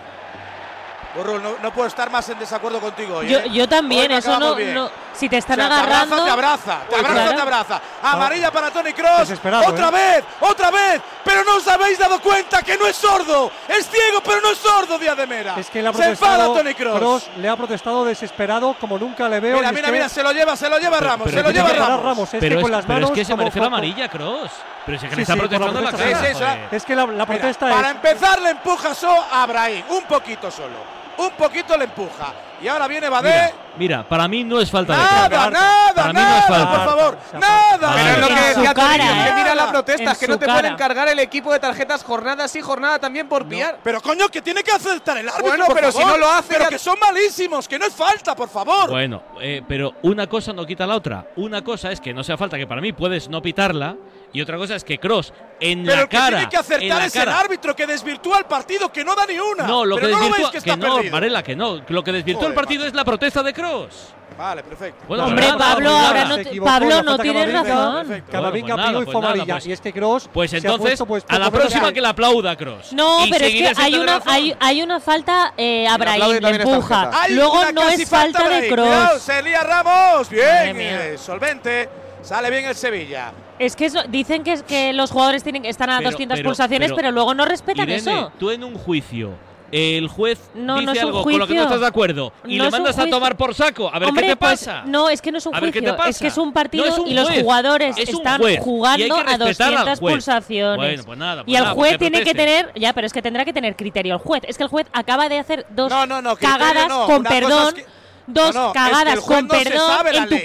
Burrul, no, no puedo estar más en desacuerdo contigo hoy. Yo, ¿eh? yo también, Hoy eso no, acabamos bien. no- Si te están O sea, agarrando. Te abraza, te abraza, te abraza, Claro. te abraza. Amarilla para Tony Cross. Desesperado, Otra ¿eh? vez, otra vez. Pero no os habéis dado cuenta que no es sordo. Es ciego, pero no es sordo, Díaz de Mera. Es que le ha Se enfada. Tony Cross. Kroos le ha protestado desesperado como nunca le veo. Mira, es mira, mira, se lo lleva, se lo lleva Ramos, pero se lo es que lleva Ramos. Ramos, es pero que con es, las pero es manos que se merece la amarilla, Cross. Pero si es que Sí, le está sí, la protestando la protesta cara. Sí, sí, joder. Es que la, la protesta Mira, para es. empezar le empuja solo a Brahim, un poquito solo. Un poquito le empuja. Y ahora viene Badé. Mira, mira, para mí no es falta de Nada, Kroos. nada, Para mí no nada, es falta. por favor. Nada. Pero es lo que decía cara, ¿eh? mira la protesta, que no te cara. pueden cargar el equipo de tarjetas jornada sí, jornada también por pillar. Pero coño, que tiene que aceptar el árbitro. Bueno, por pero si no lo hace, Pero ya- que son malísimos, que no es falta, por favor. Bueno, eh, pero una cosa no quita la otra. Una cosa es que no sea falta, que para mí puedes no pitarla. Y otra cosa es que Cross en pero la el que cara. tiene que en acertar la es el cara- árbitro que desvirtúa el partido, que no da ni una. No, lo pero que no lo desvirtúa. veis que está no, perdido. Varela, que no. Lo que desvirtuó Joder, el partido macho. es la protesta de Cross. Vale, perfecto. Bueno, Hombre, pues nada, Pablo, pues ahora no equivocó, Pablo, no tienes razón. Camavinga Bueno, pues y fue amarilla. pues- y es que Kroos Pues se ha entonces, puesto, pues, a la próxima que le aplauda Cross. No, Y pero es que hay una, hay, hay una falta eh, a aplaude Brahim, le también esta empuja. Luego no es falta de Cross. se lía Ramos. Bien, eh, solvente. Sale bien el Sevilla. Es que eso- dicen que, es- que los jugadores tienen que están a Pero- 200 pero- pulsaciones, pero- pero, luego no respetan Irene, eso. tú en un juicio, el juez No, dice no es un algo con lo que no juicio. estás de acuerdo y No le mandas a juicio. tomar por saco. A ver Hombre, qué te pues, pasa. no, es que no es un A ver qué te juicio, es que es un partido No es un y los jugadores es están jugando a respetar al 200 juez. pulsaciones. Bueno, pues nada, pues y el nada, juez tiene que tener, ya, pero es que tendrá que tener criterio el juez. Es que el juez acaba de hacer dos No, no, no, criterio cagadas no. con perdón, es que- dos No, no, es que el cagadas con perdón en tu ley.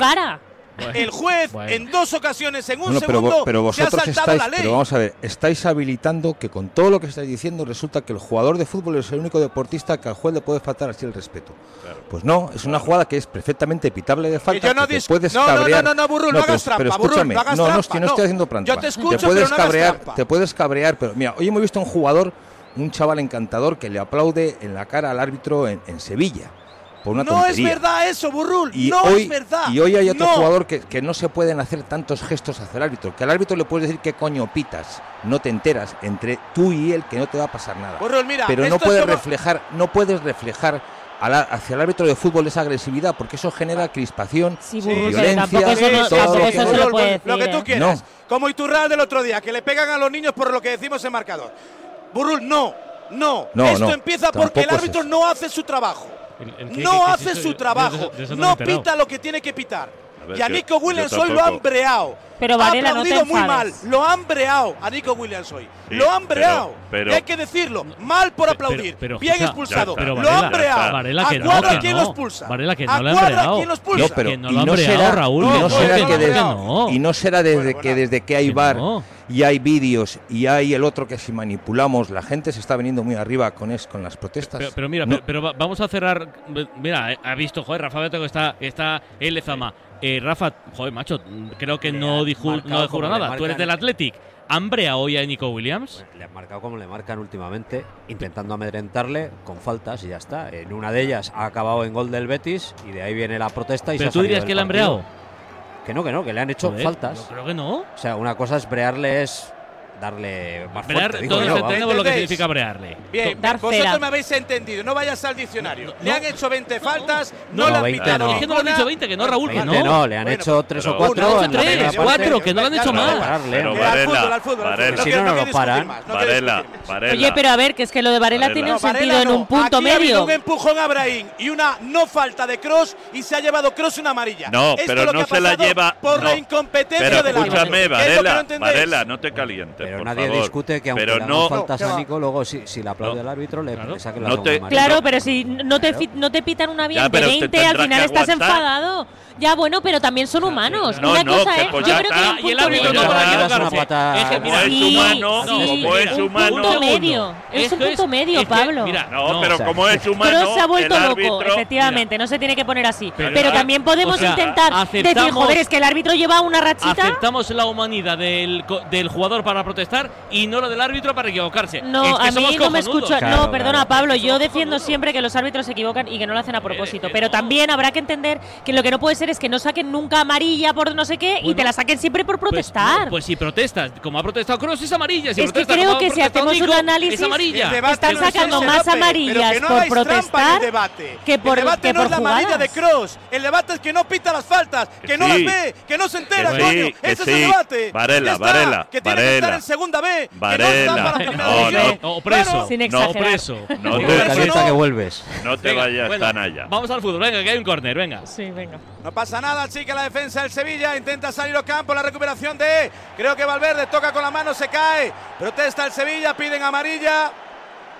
El juez Bueno. en dos ocasiones, en un Bueno, pero, segundo, pero se ha vosotros saltado estáis, la ley. pero vamos a ver, estáis habilitando que con todo lo que estáis diciendo resulta que el jugador de fútbol es el único deportista que al juez le puede faltar así el respeto. Pues no, es una jugada que es perfectamente pitable de falta. yo no que te puedes no, no, no, cabrear. no, no, Burrul, no pero- hagas trampa, pero escúchame, no hagas no, no, trampa, no no. estoy haciendo trampa. Yo te escucho, te puedes pero no cabrear, trampa. te puedes cabrear, pero mira, hoy hemos visto un jugador, un chaval encantador que le aplaude en la cara al árbitro en, en Sevilla por una no tontería. es verdad eso, Burrul. Y no hoy, es verdad. Y hoy hay otro No. jugador que, que no se pueden hacer tantos gestos hacia el árbitro. Que al árbitro le puedes decir qué coño pitas. No te enteras entre tú y él que no te va a pasar nada. Burrul, mira, Pero no puedes como- reflejar, no puedes reflejar la- hacia el árbitro de fútbol esa agresividad, porque eso genera crispación, Sí, violencia, tampoco eso no- todo lo que lo lo tú quieras. No. Como Iturral del otro día, que le pegan a los niños por lo que decimos en marcador. Burrul, no, no. No, Esto no, empieza porque el es árbitro no hace su trabajo. El- el que- no que- hace su de- trabajo. de eso- de eso no no pita lo que tiene que pitar. A ver, Y a Nico yo Williams hoy lo han breado. Pero, ha Varela, no te aplaudido muy mal. Lo han breado a Nico Williams hoy. Sí, lo han pero- breado. pero- y hay que decirlo. Mal por aplaudir. pero- pero, Bien expulsado. está. lo Varela, han breado. Varela, a que no, cuadra que quién no. lo expulsa. Varela, que a no han cuadra quién lo expulsa. No, pero que no y no será, Raúl. y no No, será no, no, desde, no. no que desde que hay bar no. Y hay vídeos y hay el otro que si manipulamos, la gente se está viniendo muy arriba con, es, con las protestas. Pero, pero mira, No. pero, pero va- vamos a cerrar. Mira, eh, ha visto, joder, Rafa Beto que está, está en Lezama. Eh, Rafa, joder, macho, creo que no dijo, no le nada. Tú eres del Athletic. ¿Hambre hoy a Nico Williams? Le han marcado como le marcan últimamente, intentando amedrentarle con faltas y ya está. En una de ellas ha acabado en gol del Betis y de ahí viene la protesta y se ¿Pero ha tú dirías del que le han partido. Que no, que no, que le han hecho faltas. yo creo que no. O sea, una cosa es brearle es darle más Brear, fuerte. todos entendemos lo que significa brearle. Bien, Dar vosotros cera. me habéis entendido. No vayas al diccionario. le han hecho 20 faltas, no, no, le han 20 pitado no. Es que no lo han dicho 20, que no, Raúl, que no. no, le han Bueno, hecho tres o pero- cuatro. Una, en la tres, primera cuatro, parte. que no lo han hecho más. pararle, Pero Varela, al fútbol, al Varela. fútbol. Si no, no lo paran. no Varela. Varela. Oye, pero a ver, que es que lo de Varela tiene No, un sentido en no. un punto Aquí ha habido medio. un empujón a Brahim y una no falta de Cross y se ha llevado Cross una amarilla. No, pero no se la lleva. Por no. la incompetencia del árbitro. escúchame, ¿Qué es lo que no? Varela, no te calientes. Pero por nadie favor. discute que aunque Pero no, faltas No, luego si, si le aplaude No. el árbitro le, Claro. saque la No te-. Claro, pero si no te, no te pitan una bien Ya, de pero te 20, al final estás enfadado. Ya, bueno, pero también son humanos. No, una no, cosa que es, pues yo creo que está. Y el árbitro no para. Es que, mira, es Sí, humano, sí, como es un humano. punto medio. Es un punto medio, es Pablo. Mira, No, pero como es humano, se ha vuelto el loco, efectivamente, no se tiene que poner así. Pero- también podemos intentar decir, joder, es que el árbitro lleva una rachita. Aceptamos la humanidad del, jugador para protestar y no lo del árbitro para equivocarse. No, Es que a somos mí no me. Claro, no, perdona, claro. Pablo. Yo defiendo siempre que los árbitros se equivocan y que no lo hacen a propósito. que Pero no. también habrá que entender que lo que no puede ser es que no saquen nunca amarilla por no sé qué y te la saquen siempre por Pues, protestar. Pues, si protestas, como ha protestado Kroos, es amarilla. Si Es que creo que si hacemos un análisis, es amarilla. El debate Están sacando más amarillas por protestar debate. que por- el debate que no por es la amarilla de. Cross. El debate es que no pita las faltas, que, no las ve, que no se entera, coño. Ese es el debate. Varela, Varela, Que tiene que estar Varela. Segunda B. Que no Varela. la No, división. no. O preso. Claro. Sin No, preso. No te, no. que vuelves. no te Venga, vayas bueno, tan allá. Vamos al fútbol, venga, que hay un córner, venga. Sí, venga. No pasa nada, chica, la defensa del Sevilla. Intenta salir a campo. La recuperación de. Creo que Valverde toca con la mano, se cae. Protesta el Sevilla, piden amarilla.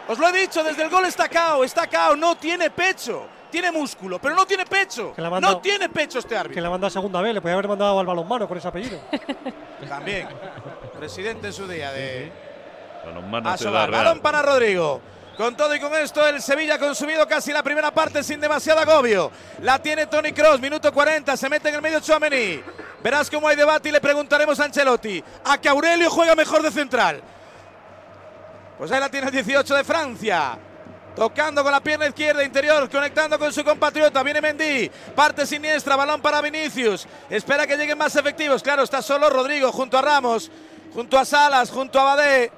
Os lo he dicho, desde el gol está cao, está cao. No tiene pecho. Tiene músculo, pero no tiene pecho. Que la manda- No tiene pecho este Que árbitro. le manda a segunda vez, le podía haber mandado al balonmano con ese apellido. También. Presidente en su día de. Real. Balón para Rodrigo. Con todo y con esto, el Sevilla ha consumido casi la primera parte sin demasiado agobio. La tiene Tony Cross, minuto 40, se mete en el medio Chouameni. Verás cómo hay debate y le preguntaremos a Ancelotti. A que Aurelio juega mejor de central. Pues ahí la tiene el 18 de Francia. Tocando con la pierna izquierda interior, conectando con su compatriota. Viene Mendy, parte siniestra, balón para Vinicius. Espera que lleguen más efectivos. Claro, está solo Rodrigo junto a Ramos, junto a Salas, junto a Badé.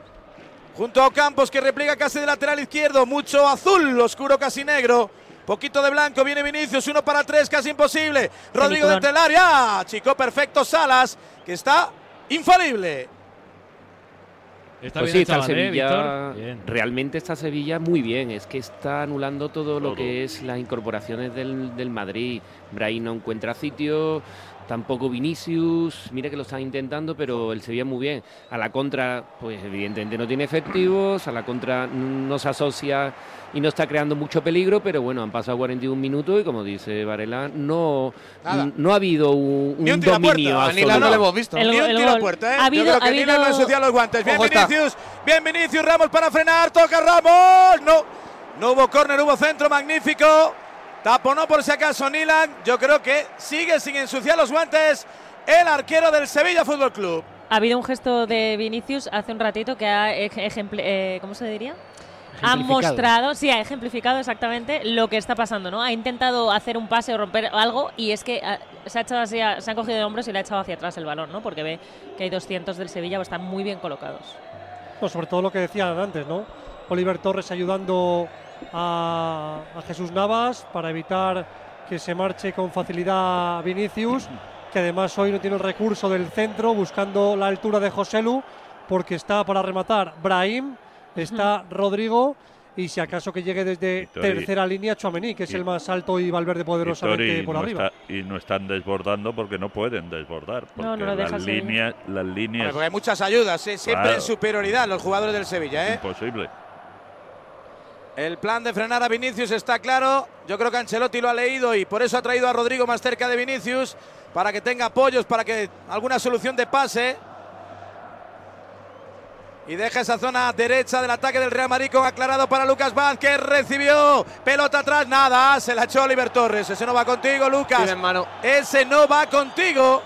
Junto a Ocampos que repliega casi de lateral izquierdo. Mucho azul, oscuro casi negro. Poquito de blanco, viene Vinicius, uno para tres, casi imposible. Rodrigo dentro del área. Chico perfecto, Salas, que está infalible. Está Pues bien sí, está chaval, ¿eh, Sevilla. Realmente está Sevilla muy bien. Es que está anulando todo, lo que es las incorporaciones del, del Madrid. Brahim no encuentra sitio, tampoco Vinicius. Mira que lo están intentando, pero el Sevilla muy bien. A la contra, pues evidentemente no tiene efectivos. A la contra no se asocia y no está creando mucho peligro. Pero bueno, han pasado 41 minutos y como dice Varela, no, no ha hado un, Ni un un a puerta. dominio A absoluto. Ni la no le hemos visto. El Ni un tiro a puerta, ¿eh? Ha habido- Yo creo que ha Nila no habido- ensucia los guantes. Bien. Vinicius, bien Vinicius, Ramos para frenar, toca Ramos. No, no hubo córner, hubo centro magnífico. Taponó por si acaso Nilan. Yo creo que sigue sin ensuciar los guantes el arquero del Sevilla Fútbol Club. Ha habido un gesto de Vinicius hace un ratito que ha eh, ¿cómo se diría? Ha Ejemplificado. mostrado, sí, ha ejemplificado exactamente lo que está pasando, ¿no? Ha intentado hacer un pase o romper algo y es que ah, se ha echado así, a- se han cogido de hombros y le ha echado hacia atrás el balón, ¿no? Porque ve que hay 200 del Sevilla, pues están muy bien colocados. No, sobre todo lo que decían antes, ¿no? Oliver Torres ayudando a, a Jesús Navas para evitar que se marche con facilidad Vinicius, que además hoy no tiene el recurso del centro, buscando la altura de Joselu, porque está para rematar Brahim, está Rodrigo y si acaso que llegue desde tercera línea Chouameni, que es Y- el más alto y Valverde poderosamente por no arriba. está- y no están desbordando porque no pueden desbordar. Porque No, no las, líneas, las líneas Hombre, porque hay muchas ayudas, ¿eh? siempre Claro. en superioridad los jugadores del Sevilla. ¿eh? imposible. El plan de frenar a Vinicius está claro. Yo creo que Ancelotti lo ha leído y por eso ha traído a Rodrigo más cerca de Vinicius para que tenga apoyos, para que alguna solución de pase. Y deja esa zona derecha del ataque del Real Madrid con aclarado para Lucas Vázquez. Recibió pelota atrás, nada. Se la echó Oliver Torres. Ese no va contigo, Lucas. Mano. Ese no va contigo.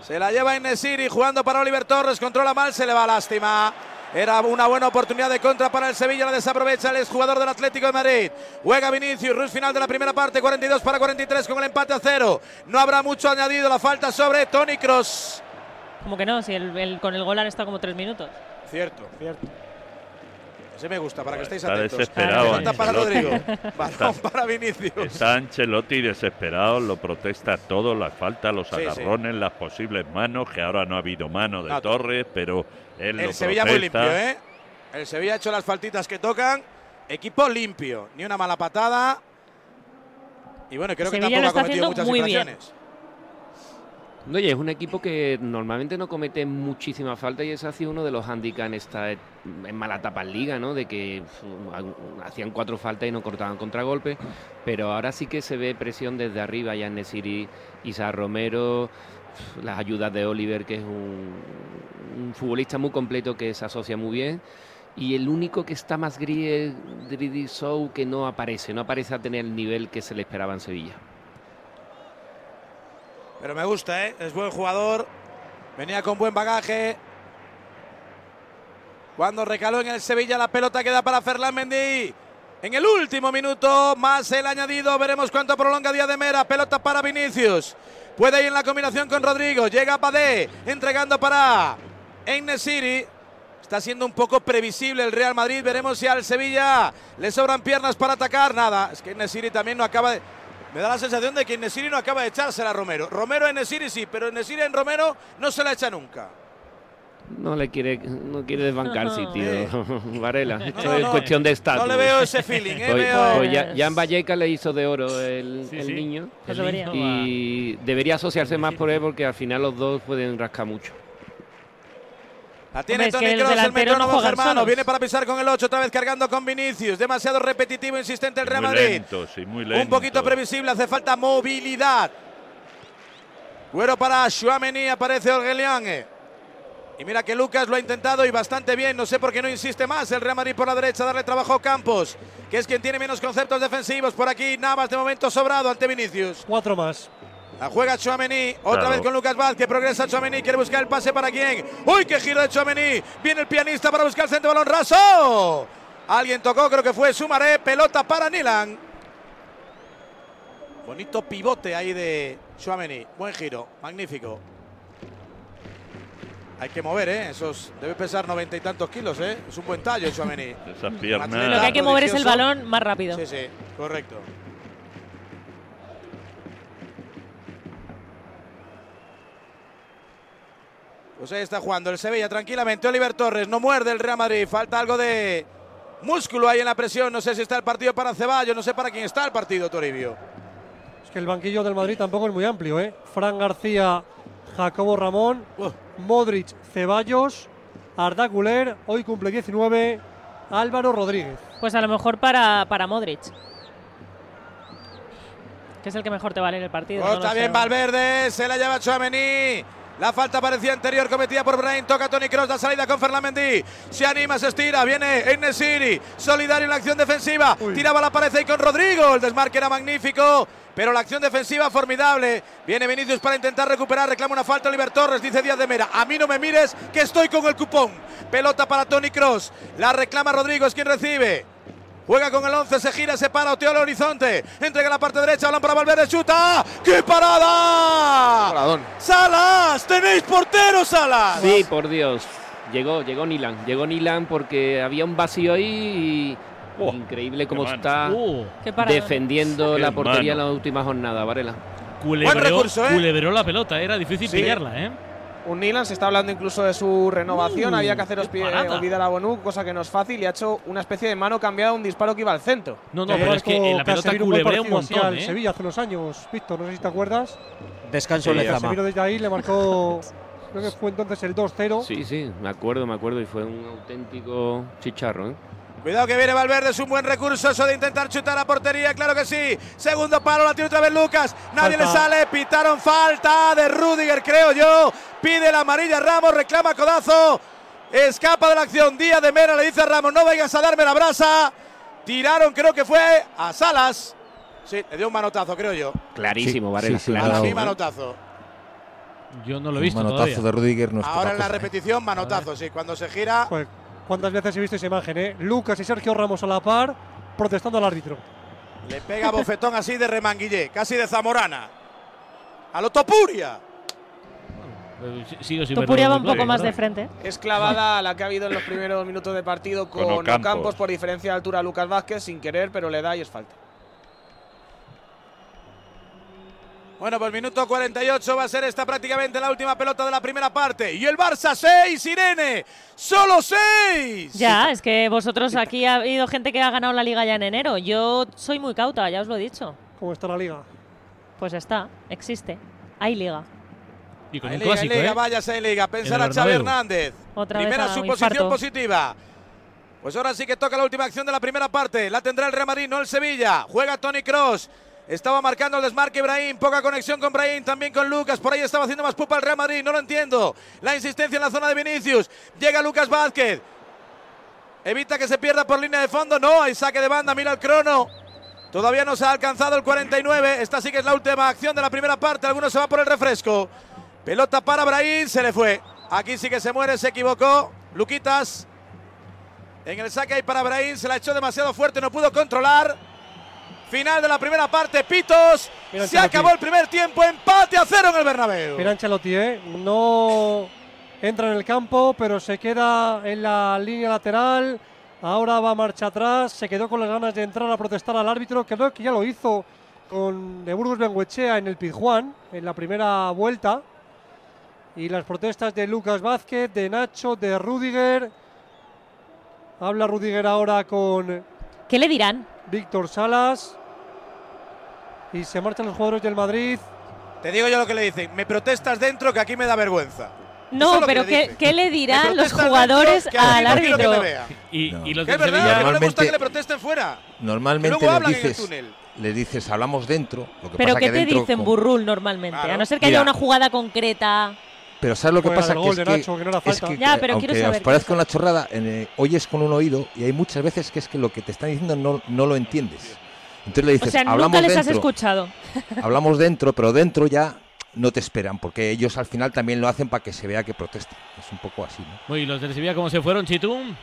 Se la lleva Inesiri jugando para Oliver Torres. Controla mal, se le va lástima. Era una buena oportunidad de contra para el Sevilla, la desaprovecha el exjugador del Atlético de Madrid. Juega Vinicius, Rus final de la primera parte, 42 para 43 con el empate a cero. No habrá mucho añadido, la falta sobre Tony Cross. Como que no, si el, el- con el gol han estado como tres minutos. Cierto, cierto. Ese me gusta, para que estéis Está atentos. desesperado Falta para Ancelotti. Rodrigo. Balón Está- para Vinicius. Está Ancelotti desesperado, lo protesta todo, las faltas, los Sí, sí. agarrones, las posibles manos, que ahora no ha habido mano de No. Torres, pero él El Sevilla muy limpio, ¿eh? El Sevilla ha hecho las faltitas que tocan. Equipo limpio, ni una mala patada. Y bueno, creo que Sevilla tampoco lo ha está cometido haciendo muchas muy bien. infracciones. No, y es un equipo que normalmente no comete muchísima falta y ese ha sido uno de los handicaps en esta en mala etapa en liga, ¿no? De que hacían cuatro faltas y no cortaban contragolpes, pero ahora sí que se ve presión desde arriba, ya Nesiri, Isa Romero, las ayudas de Oliver, que es un, futbolista muy completo que se asocia muy bien. Y el único que está más gris es Dridi que no aparece, no aparece a tener el nivel que se le esperaba en Sevilla. Pero me gusta, ¿eh? Es buen jugador. Venía con buen bagaje. Cuando recaló en el Sevilla, la pelota queda para Ferland Mendy. En el último minuto, más el añadido. Veremos cuánto prolonga Díaz de Mera. Pelota para Vinicius. Puede ir en la combinación con Rodrigo. Llega Padé, entregando para City. Está siendo un poco previsible el Real Madrid. Veremos si al Sevilla le sobran piernas para atacar. Nada, es que City también no acaba de. Me da la sensación de que Nesiri no acaba de echársela a Romero. Romero en Nesiri sí, pero Nesiri en Romero no se la echa nunca. No le quiere, no quiere desbancarse, tío. Varela, esto No, es no, cuestión de estatus. no le veo ese feeling, ¿eh? Hoy, ya- Jan Valleca le hizo de oro el, Sí, el sí. niño. Pues debería. Y debería asociarse más por él porque al final los dos pueden rascar mucho. La tiene Toni que el el no metrónomo germano. solos. Viene para pisar con el 8, otra vez cargando con Vinicius. Demasiado repetitivo, insistente el Real Muy Madrid. lento, sí, muy lento. Un poquito previsible, hace falta movilidad. Güero para Chouameni, aparece Orgelian. Y mira que Lucas lo ha intentado y bastante bien. No sé por qué no insiste más el Real Madrid por la derecha, darle trabajo a Campos, que es quien tiene menos conceptos defensivos. Por aquí Navas de momento sobrado ante Vinicius. Cuatro más. La juega Chouameni, otra Claro. vez con Lucas Vázquez, progresa Chouameni, quiere buscar el pase para quién. ¡Uy, qué giro de Chouameni! Viene el pianista para buscar el centro balón raso. Alguien tocó, creo que fue Sumaré, pelota para Nilan. Bonito pivote ahí de Chouameni, buen giro, magnífico. Hay que mover, ¿eh? Esos, debe pesar noventa y tantos kilos, ¿eh? Es un buen tallo Chouameni. Esas piernas. Lo que hay que mover es el balón más rápido. Sí, sí, correcto. Pues ahí está jugando el Sevilla tranquilamente. Oliver Torres no muerde el Real Madrid. Falta algo de músculo ahí en la presión. No sé si está el partido para Ceballos, no sé para quién está el partido, Toribio. Es que el banquillo del Madrid tampoco es muy amplio, ¿eh? Fran García, Jacobo Ramón, Uh. Modric, Ceballos, Arda Güler, hoy cumple 19, Álvaro Rodríguez. Pues a lo mejor para, para Modric. Que es el que mejor te vale en el partido. Oh, no está bien Valverde, se la lleva Chouameni. La falta parecía anterior cometida por Brain. Toca Tony Cross, la salida con Ferland Mendy. Se anima, se estira, viene Enesiri. Solidario en la acción defensiva. Tiraba la pared ahí con Rodrigo. El desmarque era magnífico. Pero la acción defensiva formidable. Viene Vinicius para intentar recuperar. Reclama una falta Oliver Torres, dice Díaz de Mera. A mí no me mires que estoy con el cupón. Pelota para Tony Cross. La reclama Rodrigo, es quien recibe. Juega con el 11, se gira, se para, Oteolo Horizonte. Entrega la parte derecha, balón para Valverde, chuta. ¡Qué parada! Paradón. ¡Salas! ¡Tenéis portero, Salas! Sí, por Dios. Llegó, llegó Nilan. Llegó Nilan porque había un vacío ahí y Oh, increíble cómo qué está Uh, defendiendo Qué la portería en la última jornada, Varela. culebreó, recurso, ¿eh? culebreó la pelota, era difícil Sí. pillarla, ¿eh? Un Nilan se está hablando incluso de su renovación. Uh, Había que haceros pie- olvidar a Bonú, cosa que no es fácil. Y ha hecho una especie de mano cambiada, un disparo que iba al centro. No, no, Que pero es que en la pelota culebrea un montón, al ¿eh? Sevilla hace unos años, Víctor, no sé si te acuerdas. Descanso Sí, le ya llama. Casemiro desde ahí le marcó, creo que fue entonces el 2-0. Sí, sí, me acuerdo, me acuerdo y fue un auténtico chicharro, ¿eh? Cuidado que viene Valverde, es un buen recurso eso de intentar chutar a portería, claro que sí. Segundo palo, la tiene otra vez Lucas. Nadie Falta. le sale, pitaron falta de Rudiger, creo yo. Pide la amarilla Ramos, reclama codazo. Escapa de la acción. Día de Mera le dice a Ramos, no vengas a darme la brasa. Tiraron, creo que fue a Salas. Sí, le dio un manotazo, creo yo. Clarísimo, Sí, Varela. sí, sí, claro. Sí, manotazo. Yo no lo he Un visto manotazo todavía. de Rudiger no Ahora en la cosa, ¿eh? repetición, manotazo, sí. Cuando se gira, Joder, ¿Cuántas veces he visto esa imagen, eh? Lucas y Sergio Ramos a la par protestando al árbitro. le pega bofetón así de remanguillé, casi de Zamorana. A lo Topuria. Si- Sigo sin Topuria va un poco más de frente. Es clavada la que ha habido en los primeros minutos de partido con, Con Ocampos. Ocampos por diferencia de altura a Lucas Vázquez sin querer, pero le da y es falta. Bueno, pues minuto 48 va a ser esta prácticamente la última pelota de la primera parte. Y el Barça 6, Irene. Solo 6. Ya, es que vosotros aquí ha habido gente que ha ganado la liga ya en enero. Yo soy muy cauta, ya os lo he dicho. ¿Cómo está la liga? Pues está, existe. Hay liga. Y con Hay un liga, hay clásico, liga, ¿eh? vaya si hay liga. Pensar En a Xavi. Hernández. Otra vez Primera suposición positiva. Pues ahora sí que toca la última acción de la primera parte. La tendrá el Real Madrid, no el Sevilla. Juega Tony Cross. Estaba marcando el desmarque Ibrahim. Poca conexión con Brahim, también con Lucas. Por ahí estaba haciendo más pupa el Real Madrid. No lo entiendo. La insistencia en la zona de Vinicius. Llega Lucas Vázquez. Evita que se pierda por línea de fondo. No, hay saque de banda. Mira el crono. Todavía no se ha alcanzado el 49. Esta sí que es la última acción de la primera parte. Algunos se va por el refresco. Pelota para Brahim. Se le fue. Aquí sí que se muere. Se equivocó. Luquitas. En el saque ahí para Brahim. Se la echó demasiado fuerte. No pudo controlar. Final de la primera parte. Pitos. Mira se acabó el primer tiempo. Empate a cero en el Bernabéu. Mira Ancelotti, ¿eh? No entra en el campo, pero se queda en la línea lateral. Ahora va marcha atrás. Se quedó con las ganas de entrar a protestar al árbitro. Creo que ya lo hizo con de Burgos Benguechea en el Pizjuán, en la primera vuelta. Y las protestas de Lucas Vázquez, de Nacho, de Rudiger. Habla Rudiger ahora con ¿Qué le dirán? Víctor Salas. Y se marchan los jugadores del Madrid. Te digo yo lo que le dicen. Me protestas dentro que aquí me da vergüenza. Es No, que pero le ¿qué, qué le dirán los jugadores al no árbitro? vea. Y, No. y los Que del es verdad, Sevilla. que no le gusta Normalmente- que le protesten fuera. Normalmente les dices, túnel. les dices, hablamos dentro. Lo que ¿Pero pasa qué que te dentro dicen Burrul normalmente? Claro. A no ser que Mira. haya una jugada concreta. Pero ¿sabes lo que pasa? el Que es de que, Nacho, que no era es que, Ya, pero aunque quiero saber, os parezca quiero una chorrada, en, eh, oyes con un oído y hay muchas veces que es que lo que te están diciendo no, no lo entiendes. Entonces le dices, O sea, hablamos nunca les has dentro, escuchado. hablamos dentro, pero dentro ya no te esperan, porque ellos al final también lo hacen para que se vea que protestan. Es un poco así, ¿no? Uy, los del Sevilla, ¿cómo se fueron, Chitum?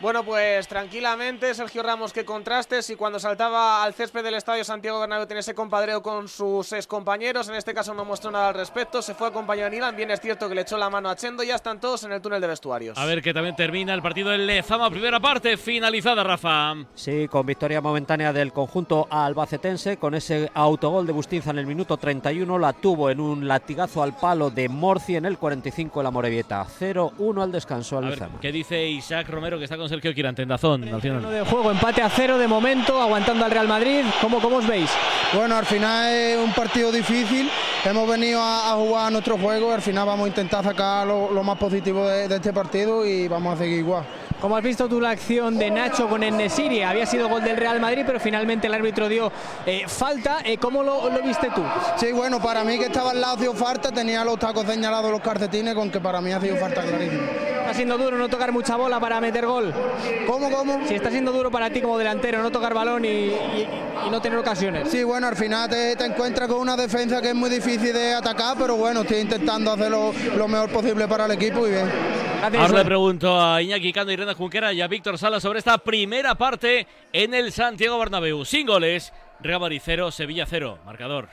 Bueno, pues tranquilamente, Sergio Ramos, que contrastes y cuando saltaba al césped del estadio Santiago Bernabéu tenía ese compadreo con sus ex compañeros, en este caso no mostró nada al respecto, se fue acompañado a Nilan, bien es cierto que le echó la mano a Chendo, ya están todos en el túnel de vestuarios. A ver que también termina el partido del Lezama, primera parte finalizada, Rafa. Sí, con victoria momentánea del conjunto albacetense, con ese autogol de Bustinza en el minuto 31, la tuvo en un latigazo al palo de Morci en el 45 la Morevieta. 0-1 al descanso al Lezama. ¿qué dice Isaac Romero que está con Sergio Quirante en Dazón al final? de juego, empate a cero de momento, aguantando al Real Madrid. ¿Cómo, cómo os veis? Bueno, al final es un partido difícil. Hemos venido a, a jugar nuestro juego y al final vamos a intentar sacar lo, lo más positivo de, de este partido y vamos a seguir igual. ¿Cómo has visto tú la acción de Nacho con Enesiri? Había sido gol del Real Madrid, pero finalmente el árbitro dio eh, falta. Eh, ¿Cómo lo, lo viste tú? Sí, bueno, para mí que estaba al lado ha sido falta, tenía los tacos señalados los calcetines, con que para mí ha sido falta clarísima. Está siendo duro no tocar mucha bola para meter gol. ¿Cómo, cómo? Si está siendo duro para ti como delantero no tocar balón y, y- y no tener ocasiones. Sí, bueno, al final te, te encuentras con una defensa que es muy difícil de atacar, pero bueno, estoy intentando hacer lo, lo mejor posible para el equipo y bien. Ahora le pregunto a Iñaki Cando, Irene Junquera y a Víctor Sala sobre esta primera parte en el Santiago Bernabéu. Sin goles, Real Madrid 0, Sevilla 0. Marcador.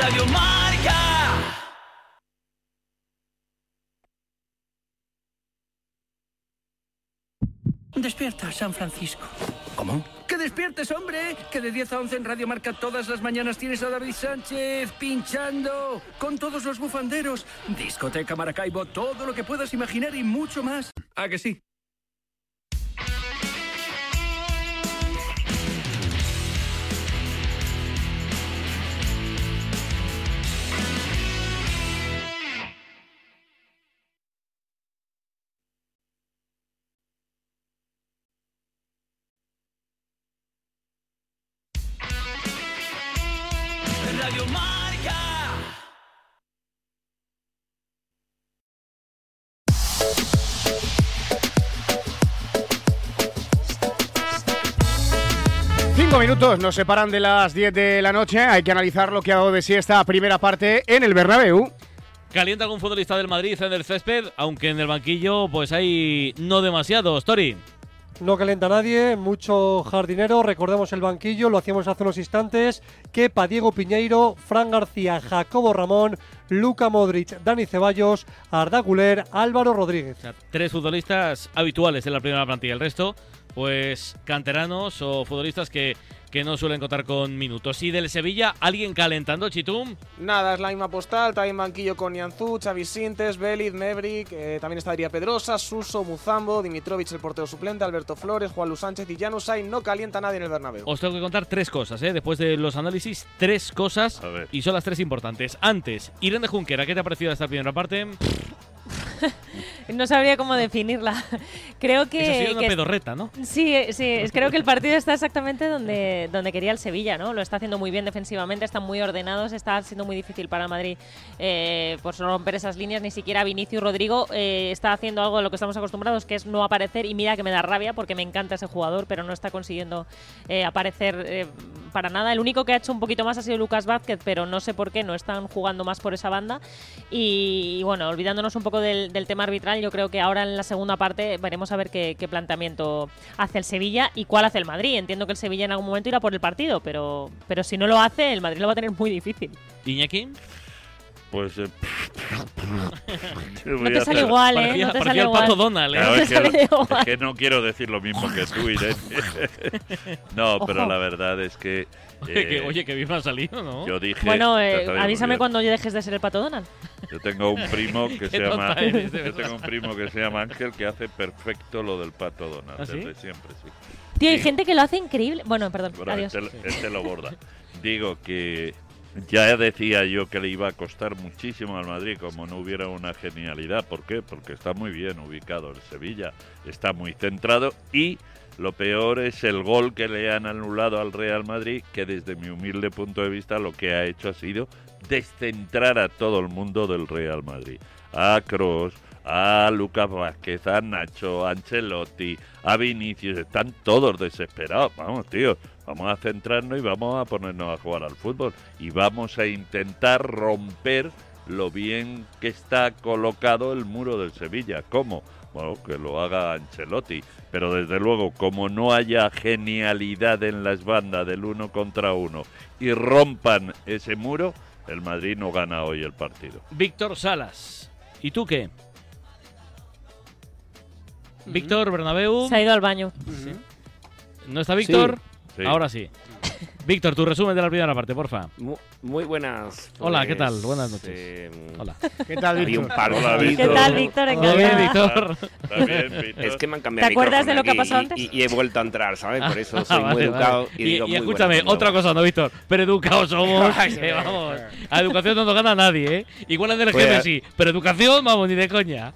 Radio Marca. Despierta, San Francisco. ¿Cómo? ¡Que despiertes, hombre! Que de 10 a 11 en Radio Marca todas las mañanas tienes a David Sánchez pinchando con todos los bufanderos. Discoteca Maracaibo, todo lo que puedas imaginar y mucho más. ¿A que sí? Minutos nos separan de las 10 de la noche. Hay que analizar lo que ha dado de sí esta primera parte en el Bernabéu. Calienta algún futbolista del Madrid en el césped, aunque en el banquillo pues hay no demasiado. Story. No calienta nadie, mucho jardinero. Recordemos el banquillo, lo hacíamos hace unos instantes. Kepa, Diego Piñeiro, Fran García, Jacobo Ramón, Luca Modric, Dani Ceballos, Arda Güler, Álvaro Rodríguez. Tres futbolistas habituales en la primera plantilla. El resto, pues canteranos o futbolistas que, que no suelen contar con minutos. Y del Sevilla, ¿alguien calentando, Chitum? Nada, es la misma postal, también banquillo con Nianzú, Xavi Sintes, Belid, Mebrick, eh, también estaría Pedrosa, Suso, Muzambo, Dimitrovic, el portero suplente, Alberto Flores, Juan Luis Sánchez y Janusay. No calienta nadie en el Bernabéu. Os tengo que contar tres cosas, ¿eh? después de los análisis, tres cosas y son las tres importantes. Antes, Irene Junquera, ¿qué te ha parecido esta primera parte? no sabría cómo definirla. creo que. Eso ha sido una que- pedorreta, ¿no? Sí, sí, creo que el partido está exactamente donde, donde quería el Sevilla, ¿no? Lo está haciendo muy bien defensivamente, están muy ordenados, está siendo muy difícil para Madrid eh, pues romper esas líneas, ni siquiera Vinicius Rodrigo eh, está haciendo algo de lo que estamos acostumbrados, que es no aparecer, y mira que me da rabia porque me encanta ese jugador, pero no está consiguiendo eh, aparecer eh, para nada. El único que ha hecho un poquito más ha sido Lucas Vázquez, pero no sé por qué, no están jugando más por esa banda. Y, y bueno, olvidándonos un poco del, del tema arbitral, yo creo que ahora en la segunda parte veremos a ver qué, qué planteamiento hace el Sevilla y cuál hace el Madrid. Entiendo que el Sevilla en algún momento irá por el partido, pero, pero si no lo hace, el Madrid lo va a tener muy difícil. Iñaki. Pues. eh, ¿qué No te sale igual, ¿eh? Parecía- No te parecía sale el igual. Pato Donald, ¿eh? Claro, No te es, que, sale igual. es que no quiero decir lo mismo que tú, Irene. no, pero Ojo. la verdad es que. Oye, que, eh, oye, que bien me ha salido, ¿no? Yo dije. Bueno, eh, avísame bien. cuando dejes de ser el pato Donald. Yo tengo un primo que se llama. eres, yo tengo un primo que se llama Ángel que hace perfecto lo del pato Donald. ¿Ah, sí? Desde siempre, sí. Tío, hay gente que lo hace increíble. Bueno, perdón, Bueno, adiós. este, este lo borda. Digo que ya decía yo que le iba a costar muchísimo al Madrid como no hubiera una genialidad. ¿Por qué? Porque está muy bien ubicado el Sevilla, está muy centrado y lo peor es el gol que le han anulado al Real Madrid, que desde mi humilde punto de vista lo que ha hecho ha sido descentrar a todo el mundo del Real Madrid. A Kroos, a Lucas Vázquez, a Nacho, a Ancelotti, a Vinicius, están todos desesperados. Vamos, tío, vamos a centrarnos y vamos a ponernos a jugar al fútbol. Y vamos a intentar romper lo bien que está colocado el muro del Sevilla. ¿Cómo? Bueno, que lo haga Ancelotti. Pero desde luego, como no haya genialidad en las bandas del uno contra uno y rompan ese muro, el Madrid no gana hoy el partido. Víctor Salas. ¿Y tú qué? Víctor Bernabéu. Se ha ido al baño. ¿No está Víctor? Sí. Ahora sí. Víctor, tu resumen de la primera parte, porfa. Mu- Muy buenas. Hola, pues, ¿qué tal? Buenas noches. eh, Hola. ¿Qué tal, Había un Víctor? par Hola, Víctor. ¿Qué tal, Víctor? Todo bien. Víctor. Bien, Víctor. Es que me han cambiado ¿Te acuerdas de lo que ha micrófono pasado aquí antes? y, y he vuelto a entrar, ¿sabes? Por eso soy Ah, muy vale, educado vale. y, Y, digo y muy escúchame, buenas otra cosa, ¿no, Víctor? Pero educados somos. Sí. vamos. A educación no nos gana nadie, ¿eh? Igual en el Pues, jefe sí, pero educación, vamos, ni de coña.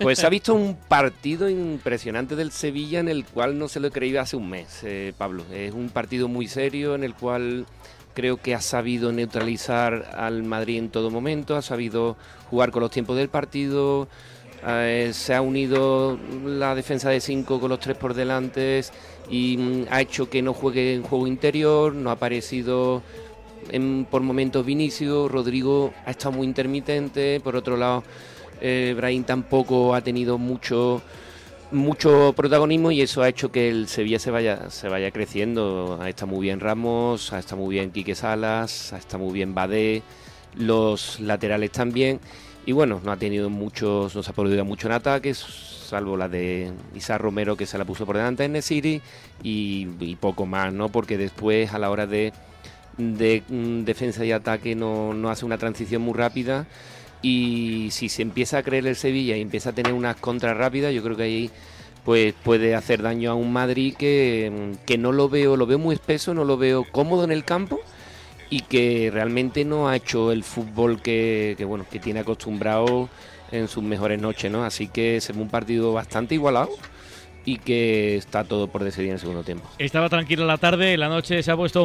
Pues ha visto un partido impresionante del Sevilla en el cual no se lo he creído hace un mes, eh, Pablo. Es un partido muy serio en el cual creo que ha sabido neutralizar al Madrid en todo momento, ha sabido jugar con los tiempos del partido, eh, se ha unido la defensa de cinco con los tres por delante y mm, ha hecho que no juegue en juego interior, no ha aparecido en- por momentos Vinicius, Rodrigo ha estado muy intermitente, por otro lado eh, tampoco ha tenido mucho mucho protagonismo y eso ha hecho que el Sevilla se vaya se vaya creciendo. Está muy bien Ramos, está muy bien Quique Salas, está muy bien Badé, los laterales también y bueno, no ha tenido muchos, no se ha podido mucho en ataques, salvo la de Isa Romero que se la puso por delante en City y, y poco más, ¿no? Porque después a la hora de de mm, defensa y ataque no, no hace una transición muy rápida y si se empieza a creer el Sevilla y empieza a tener unas contras rápidas, yo creo que ahí pues puede hacer daño a un Madrid que, que no lo veo, lo veo muy espeso, no lo veo cómodo en el campo y que realmente no ha hecho el fútbol que, que, bueno que tiene acostumbrado en sus mejores noches, ¿no? Así que se ve un partido bastante igualado y que está todo por decidir en el segundo tiempo. Estaba tranquila la tarde, la noche se ha puesto un